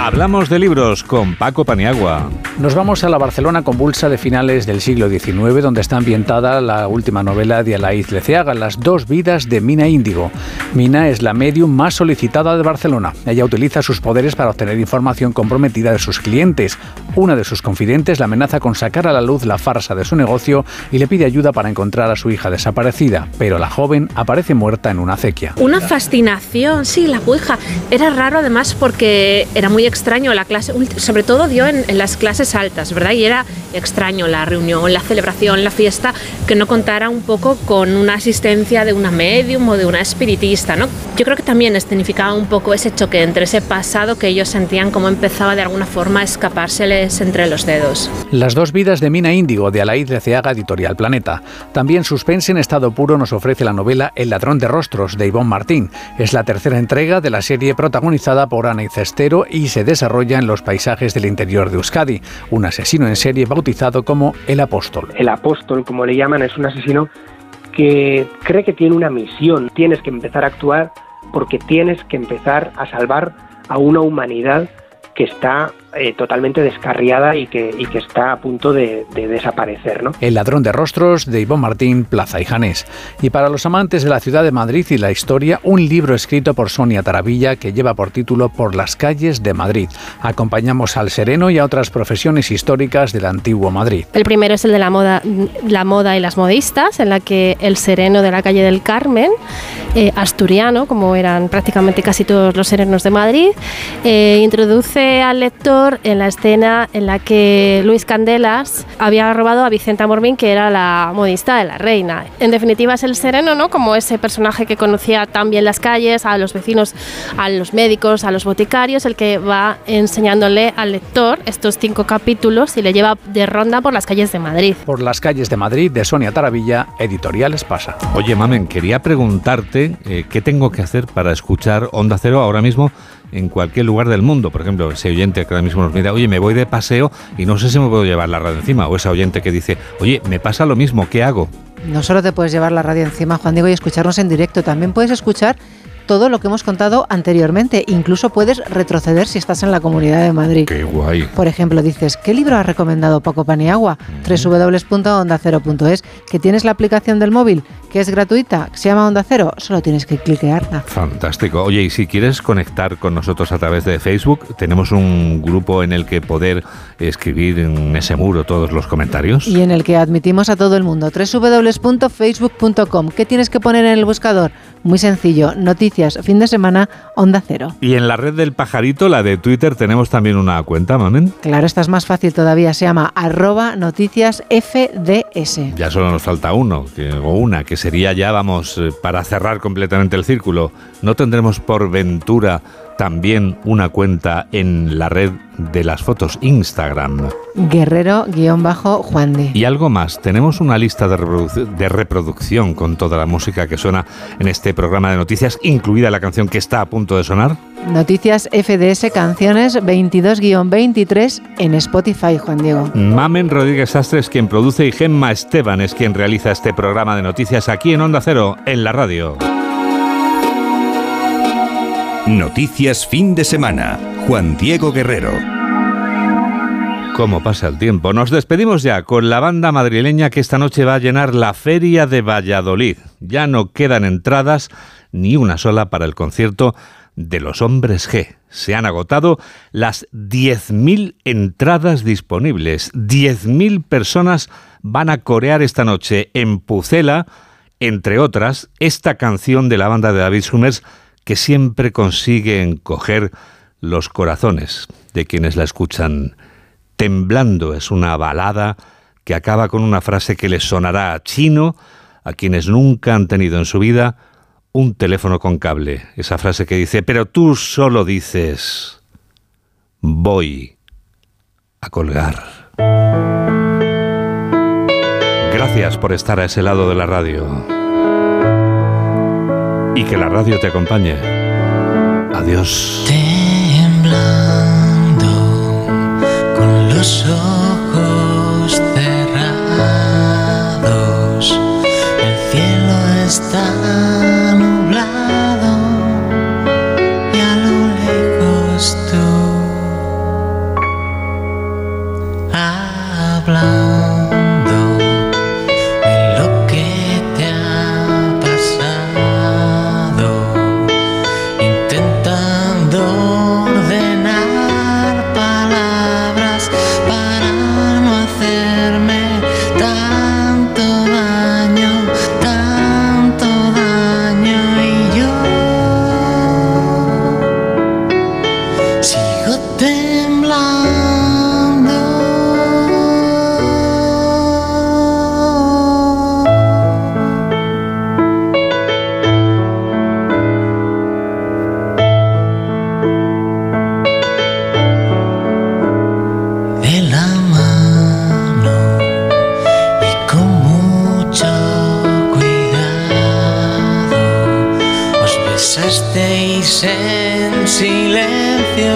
Hablamos de libros con Paco Paniagua. Nos vamos a la Barcelona convulsa de finales del siglo XIX, donde está ambientada la última novela de Alaíz Leceaga, Las dos vidas de Mina Índigo. Mina es la medium más solicitada de Barcelona. Ella utiliza sus poderes para obtener información comprometida de sus clientes. Una de sus confidentes la amenaza con sacar a la luz la farsa de su negocio y le pide ayuda para encontrar a su hija desaparecida, pero la joven aparece muerta en una acequia. Una fascinación, sí, la Ouija. Era raro además porque era muy extraño la clase, sobre todo dio en, las clases altas, ¿verdad? Y era extraño la reunión, la celebración, la fiesta, que no contara un poco con una asistencia de una medium o de una espiritista, ¿no? Yo creo que también significaba un poco ese choque entre ese pasado que ellos sentían como empezaba de alguna forma a escapárseles entre los dedos. Las dos vidas de Mina Índigo de Alaid Leceaga, Editorial Planeta. También suspense en estado puro nos ofrece la novela El ladrón de rostros de Ivonne Martín. Es la tercera entrega de la serie protagonizada por Ana Cestero y se desarrolla en los paisajes del interior de Euskadi. Un asesino en serie bautizado como el apóstol. El apóstol, como le llaman, es un asesino que cree que tiene una misión. Tienes que empezar a actuar porque tienes que empezar a salvar a una humanidad que está eh, totalmente descarriada y que, y que está a punto de, desaparecer. ¿no? El ladrón de rostros de Ivonne Martín, Plaza y Janés. Y para los amantes de la ciudad de Madrid y la historia, un libro escrito por Sonia Taravilla que lleva por título Por las calles de Madrid. Acompañamos al sereno y a otras profesiones históricas del antiguo Madrid. El primero es el de la moda, la moda y las modistas, en la que el sereno de la calle del Carmen, eh, asturiano, como eran prácticamente casi todos los serenos de Madrid, eh, introduce al lector en la escena en la que Luis Candelas había robado a Vicenta Morbín, que era la modista de la reina. En definitiva es el sereno, ¿no? Como ese personaje que conocía tan bien las calles, a los vecinos, a los médicos, a los boticarios, el que va enseñándole al lector estos cinco capítulos y le lleva de ronda por las calles de Madrid. Por las calles de Madrid de Sonia Taravilla, Editoriales Pasa. Oye, Mamen, quería preguntarte eh, qué tengo que hacer para escuchar Onda Cero ahora mismo en cualquier lugar del mundo. Por ejemplo, ese oyente que ahora mismo nos mira, oye, me voy de paseo y no sé si me puedo llevar la radio encima. O ese oyente que dice, oye, me pasa lo mismo, ¿qué hago? No solo te puedes llevar la radio encima, Juan Diego, y escucharnos en directo, también puedes escuchar todo lo que hemos contado anteriormente. Incluso puedes retroceder si estás en la Comunidad de Madrid. Qué guay. Por ejemplo, dices, ¿qué libro ha recomendado Paco Paniagua? Mm. www.ondacero.es. ¿Que tienes la aplicación del móvil? que es gratuita, se llama Onda Cero, solo tienes que cliquearla. Fantástico. Oye, y si quieres conectar con nosotros a través de Facebook, tenemos un grupo en el que poder escribir en ese muro todos los comentarios. Y en el que admitimos a todo el mundo. www.facebook.com. ¿Qué tienes que poner en el buscador? Muy sencillo, noticias, fin de semana, Onda Cero. Y en la red del pajarito, la de Twitter, tenemos también una cuenta, mamen. Claro, esta es más fácil todavía, se llama arroba noticias FDS. Ya solo nos falta uno, o una, que sería ya, vamos, eh, para cerrar completamente el círculo. ¿No tendremos por ventura también una cuenta en la red de las fotos Instagram. Guerrero-Juan Y algo más, tenemos una lista de, de, reproducción con toda la música que suena en este programa de noticias, incluida la canción que está a punto de sonar. Noticias FDS Canciones 22-23 en Spotify, Juan Diego. Mamen Rodríguez Astre es quien produce y Gemma Esteban es quien realiza este programa de noticias aquí en Onda Cero, en la radio. Noticias fin de semana. Juan Diego Guerrero. ¿Cómo pasa el tiempo? Nos despedimos ya con la banda madrileña que esta noche va a llenar la Feria de Valladolid. Ya no quedan entradas, ni una sola para el concierto de los Hombres G. Se han agotado las 10.000 entradas disponibles. 10.000 personas van a corear esta noche en Pucela, entre otras, esta canción de la banda de David Summers que siempre consigue encoger los corazones de quienes la escuchan. Temblando es una balada que acaba con una frase que les sonará a chino a quienes nunca han tenido en su vida un teléfono con cable. Esa frase que dice, pero tú solo dices, voy a colgar. Gracias por estar a ese lado de la radio y que la radio te acompañe. Adiós. En silencio